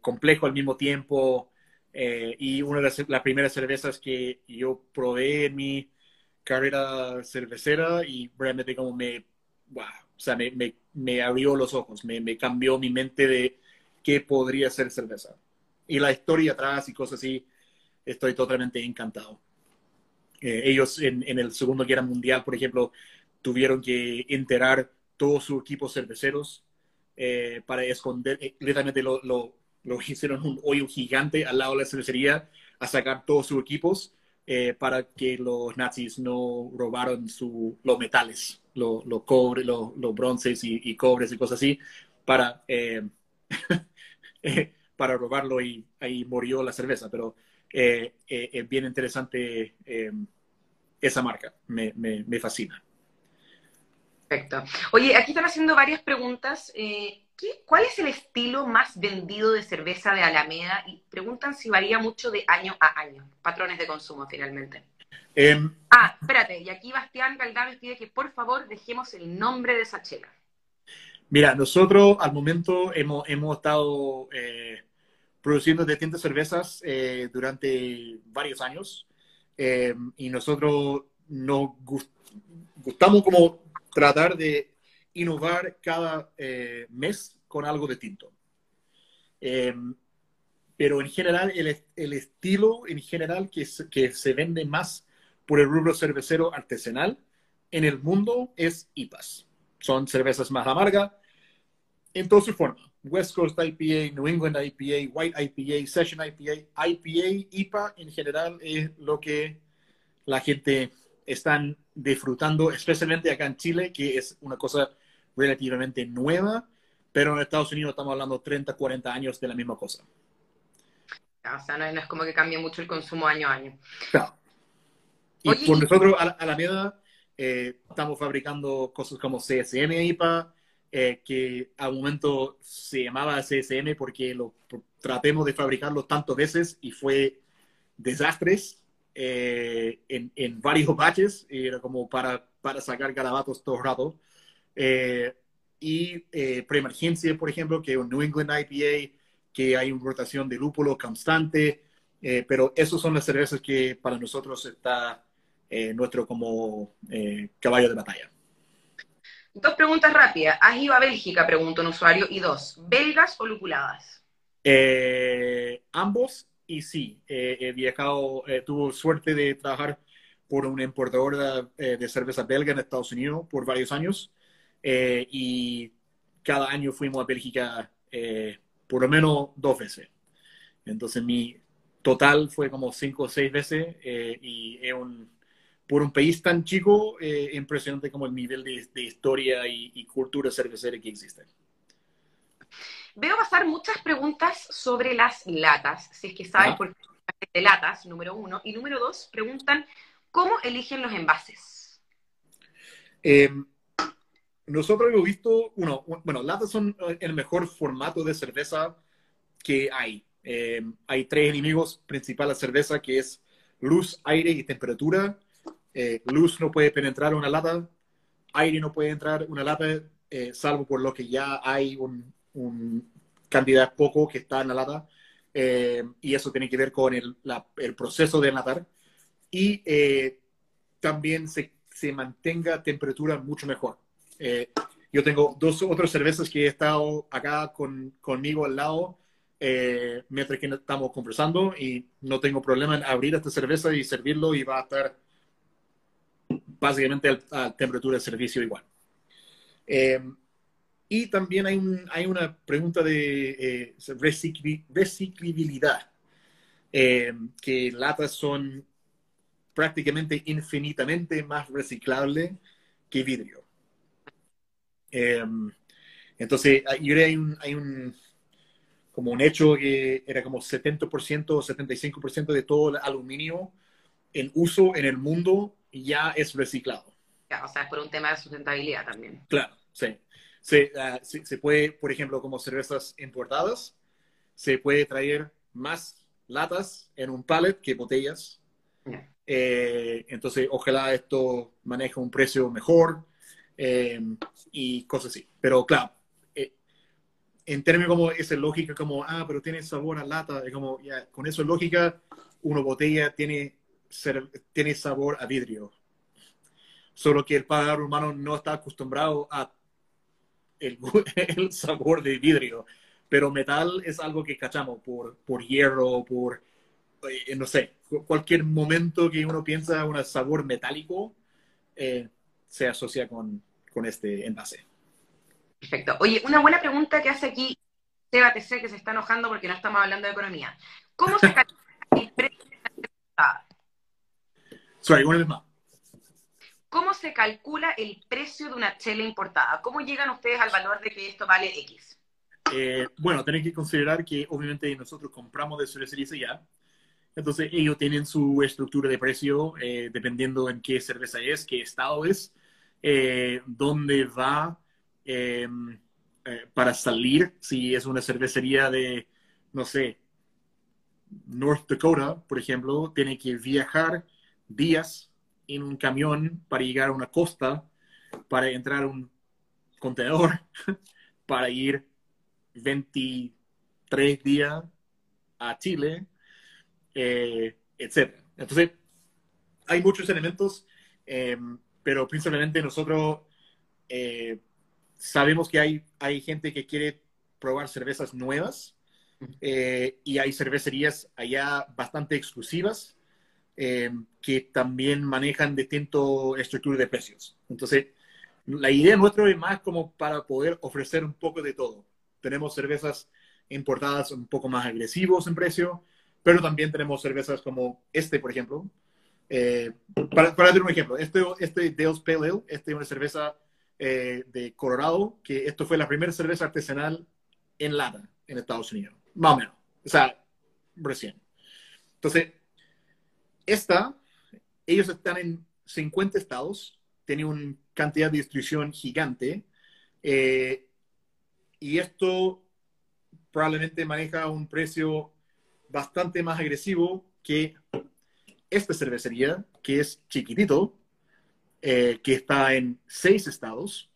complejo al mismo tiempo, eh, y una de las, primeras cervezas que yo probé en mi carrera cervecera y realmente como me, wow, o sea, me, me, me abrió los ojos, me, me, cambió mi mente de qué podría ser cerveza. Y la historia atrás y cosas así, estoy totalmente encantado. Eh, ellos en, en, el Segundo Guerra Mundial, por ejemplo, tuvieron que enterar todos sus equipos cerveceros eh, para esconder, literalmente lo, lo lo hicieron un hoyo gigante al lado de la cervecería a sacar todos sus equipos eh, para que los nazis no robaran su, los metales, los lo cobre, los bronces y, cobres y cosas así, para, eh, eh, para robarlo y ahí murió la cerveza. Pero es bien interesante esa marca, me, me, me, fascina. Perfecto. Oye, aquí están haciendo varias preguntas. ¿cuál es el estilo más vendido de cerveza de Alameda? Y preguntan si varía mucho de año a año, patrones de consumo finalmente. Em, ah, espérate, y aquí Bastián Galdames pide que por favor dejemos el nombre de esa chela. Mira, nosotros al momento hemos, hemos estado eh, produciendo distintas cervezas eh, durante varios años em, y nosotros nos gustamos como tratar de innovar cada eh, mes con algo distinto. Pero en general, el, el, estilo en general que, que se vende más por el rubro cervecero artesanal en el mundo es IPAs. Son cervezas más amargas en toda su forma. West Coast IPA, New England IPA, White IPA, Session IPA, IPA, IPA en general es lo que la gente están disfrutando, especialmente acá en Chile, que es una cosa relativamente nueva, pero en Estados Unidos estamos hablando 30, 40 años de la misma cosa. O sea, no, es como que cambie mucho el consumo año a año. Claro. Y por nosotros, a la, a eh, estamos fabricando cosas como CSM IPA, eh, que al momento se llamaba CSM porque lo tratemos de fabricarlo tantas veces y fue desastres eh, en, en, varios batches, era como para, para sacar garabatos todo el rato. Eh, y eh, preemergencia, por ejemplo, que es un New England IPA, que hay una rotación de lúpulo constante, eh, pero esos son las cervezas que para nosotros está nuestro como caballo de batalla. Dos preguntas rápidas. ¿Has ido a Bélgica? Pregunta un usuario. Y dos, ¿belgas o lupuladas? ambos y sí, eh, he viajado, eh, tuve suerte de trabajar por una importadora de, de, cerveza belga en Estados Unidos por varios años eh, y cada año fuimos a Bélgica por lo menos dos veces. Entonces mi total fue como cinco o seis veces y es un, por un país tan chico, impresionante como el nivel de, de historia y, y, cultura cervecera que existe. Veo pasar muchas preguntas sobre las latas, si es que sabes por qué de latas, número uno. Y número dos, preguntan cómo eligen los envases. Em, nosotros hemos visto, uno, bueno, latas son el mejor formato de cerveza que hay. Em, hay tres enemigos principales de cerveza, que es luz, aire y temperatura. Eh, luz no puede penetrar una lata, aire no puede entrar una lata, eh, salvo por lo que ya hay un, un cantidad poco que está en la lata. Eh, y eso tiene que ver con el, el proceso de enlatar. Y eh, también se, se, mantenga temperatura mucho mejor. Eh, yo tengo dos otras cervezas que he estado acá con, conmigo al lado mientras que estamos conversando y no tengo problema en abrir esta cerveza y servirlo y va a estar básicamente a, temperatura de servicio igual. Y también hay, un, hay una pregunta de eh, reciclabilidad, eh, que latas son prácticamente infinitamente más reciclables que vidrio. Eh, entonces, yo hay un, hay un, como un hecho que era como 70% o 75% de todo el aluminio en uso en el mundo ya es reciclado. o sea, es por un tema de sustentabilidad también. Claro, sí. Ah, se, se, puede, por ejemplo, como cervezas importadas, se puede traer más latas en un pallet que botellas. Eh, entonces, ojalá esto maneje un precio mejor em, y cosas así. Pero claro, eh, en términos como esa lógica, como, ah, pero tiene sabor a lata, es como, ya, con eso lógica, una botella tiene, tiene sabor a vidrio. Solo que el paladar humano no está acostumbrado a el, sabor de vidrio, pero metal es algo que cachamos por, por hierro, por, eh, no sé, cualquier momento que uno piensa un sabor metálico, eh, se asocia con, con este envase. Perfecto. Oye, una buena pregunta que hace aquí Seba que se está enojando porque no estamos hablando de economía. ¿Cómo se calcula el precio de la Sorry, una vez más. ¿Cómo se calcula el precio de una chela importada? ¿Cómo llegan ustedes al valor de que esto vale X? Eh, bueno, tienen que considerar que obviamente nosotros compramos de cervecería ya. Entonces ellos tienen su estructura de precio eh, dependiendo en qué cerveza es, qué estado es, eh, dónde va em, para salir. Si es una cervecería de, no sé, North Dakota, por ejemplo, tiene que viajar días en un camión para llegar a una costa, para entrar a un contenedor, para ir 23 días a Chile, eh, etc. Entonces, hay muchos elementos, eh, pero principalmente nosotros eh, sabemos que hay, hay gente que quiere probar cervezas nuevas y hay cervecerías allá bastante exclusivas eh, que también manejan distintas estructuras de precios. Entonces, la idea nuestra es más como para poder ofrecer un poco de todo. Tenemos cervezas importadas un poco más agresivos en precio, pero también tenemos cervezas como este, por ejemplo, Eh, para, para dar un ejemplo, este, este Dale's Pale Ale, este es una cerveza eh, de Colorado, que esto fue la primera cerveza artesanal en lata en Estados Unidos, más o menos, o sea, recién. Entonces, esta, ellos están en 50 estados, tienen una cantidad de distribución gigante, eh, y esto probablemente maneja un precio bastante más agresivo que esta cervecería, que es chiquitito, eh, que está en seis estados,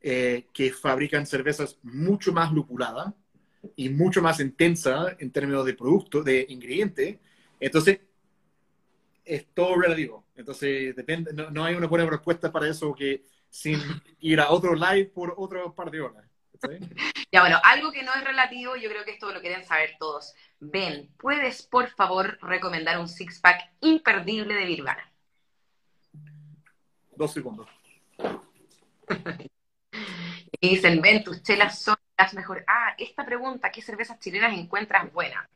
eh, que fabrican cervezas mucho más lupulada y mucho más intensa en términos de producto, de ingrediente. Entonces, es todo relativo. Entonces, depende, no, no hay una buena respuesta para eso que sin ir a otro live por otro par de horas. Ya bueno, algo que no es relativo, yo creo que esto lo quieren saber todos. Ben, ¿puedes por favor recomendar un six-pack imperdible de Virvana? Dos segundos. y dicen, Ben, tus chelas son las mejores. Ah, esta pregunta, ¿qué cervezas chilenas encuentras buenas?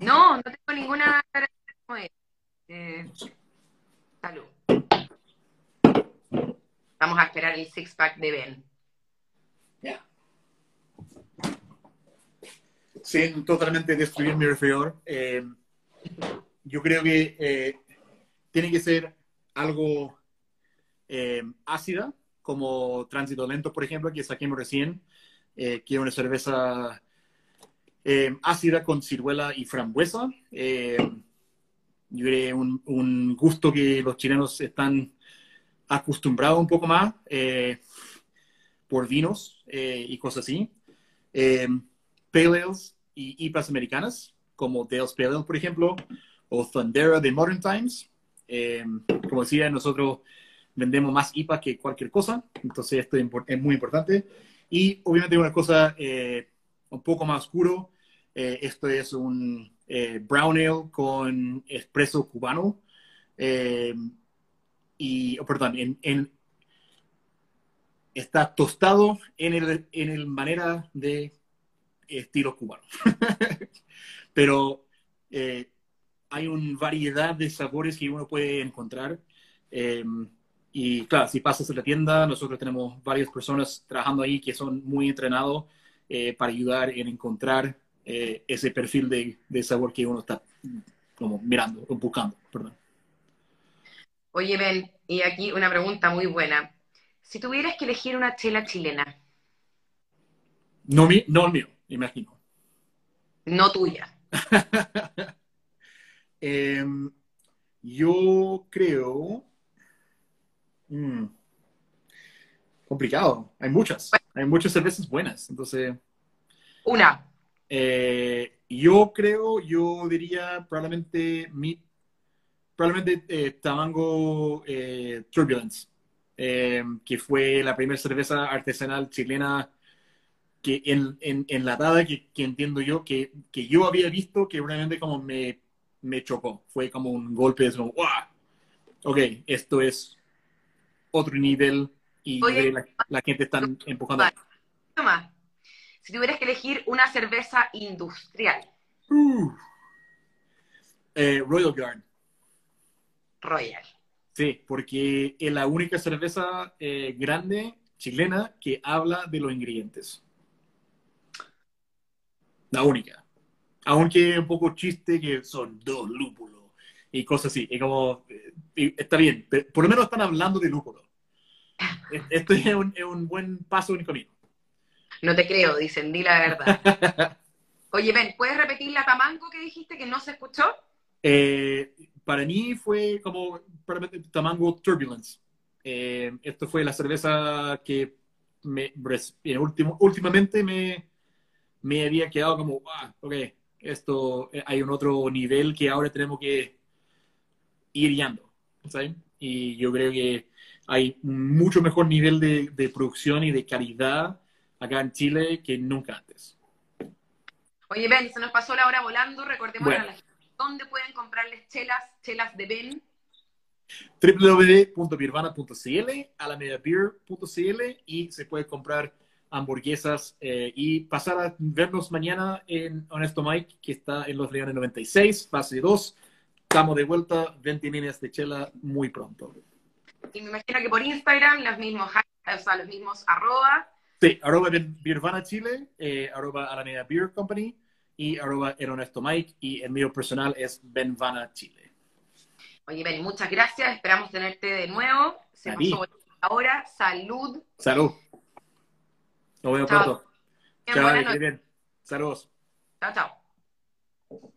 No, no tengo ninguna... Eh, salud. Vamos a esperar el six-pack de Ben. Ya. Sin totalmente destruir mi refrigerador, eh, yo creo que eh, tiene que ser algo eh, ácida, como Tránsito Lento, por ejemplo, que saquemos recién, que es una cerveza ácida con ciruela y frambuesa. yo creo un, gusto que los chilenos están acostumbrado un poco más eh, por vinos eh, y cosas así. Eh, Pale Ales y IPAs americanas, como Dale's Pale Ale, por ejemplo, o Thundera de Modern Times. como decía, nosotros vendemos más IPA que cualquier cosa, entonces esto es muy importante. Y obviamente una cosa un poco más oscuro, esto es un brown ale con espresso cubano y, oh, perdón, en, en, está tostado en el, en el manera de estilo cubano. Pero eh, hay una variedad de sabores que uno puede encontrar. Em, y claro, si pasas a la tienda, nosotros tenemos varias personas trabajando ahí que son muy entrenados eh, para ayudar en encontrar eh, ese perfil de, de, sabor que uno está como mirando o buscando. Perdón. Oye, Ben, y aquí una pregunta muy buena. Si tuvieras que elegir una chela chilena. No, mi, no mío, imagino. No tuya. Em, yo creo... Mm, complicado. Hay muchas. Hay muchas cervezas buenas. Entonces... Una. Eh, yo creo, yo diría probablemente mi probablemente eh, Tamango eh, Turbulence, eh, que fue la primera cerveza artesanal chilena que en, en, enlatada que, que, entiendo yo, que, que, yo había visto que realmente como me, me chocó. Fue como un golpe de como, ¡wow! Ok, esto es otro nivel y la, la, gente está empujando. Toma, si tuvieras que elegir una cerveza industrial. Uh, Royal Guard. Royal. Sí, porque es la única cerveza eh, grande chilena que habla de los ingredientes. La única. Aunque un poco chiste que son dos lúpulos y cosas así. Y como, eh, está bien, por lo menos están hablando de lúpulo. Esto es un, es un buen paso en el camino. No te creo, dicen, di la verdad. Oye, Ben, ¿puedes repetir la tamango que dijiste que no se escuchó? Eh, para mí fue como Tamango Turbulence. Eh, esto fue la cerveza que me, último, últimamente me, me había quedado como, ah, ok, esto eh, hay un otro nivel que ahora tenemos que ir yendo. ¿sabes? Y yo creo que hay mucho mejor nivel de, de, producción y de calidad acá en Chile que nunca antes. Oye, Ben, se nos pasó la hora volando. Recordemos a la ¿Dónde pueden comprarles chelas, chelas de Ben? www.birvana.cl, alameda.beer.cl y se puede comprar hamburguesas eh, y pasar a vernos mañana en Honesto Mike, que está en Los Leones 96, fase 2. Estamos de vuelta, 20 líneas de chela muy pronto. Y me imagino que por Instagram los mismos, o sea, los mismos arroba. Sí, arroba Beervana Chile, eh, arroba Alameda Beer Company y arroba el Honesto Mike y el mío personal es Benvana Chile. Oye, Ben, muchas gracias. Esperamos tenerte de nuevo. Se pasó ahora. Salud. Salud. Nos vemos pronto. Chao, bien. Saludos. Chao, chao.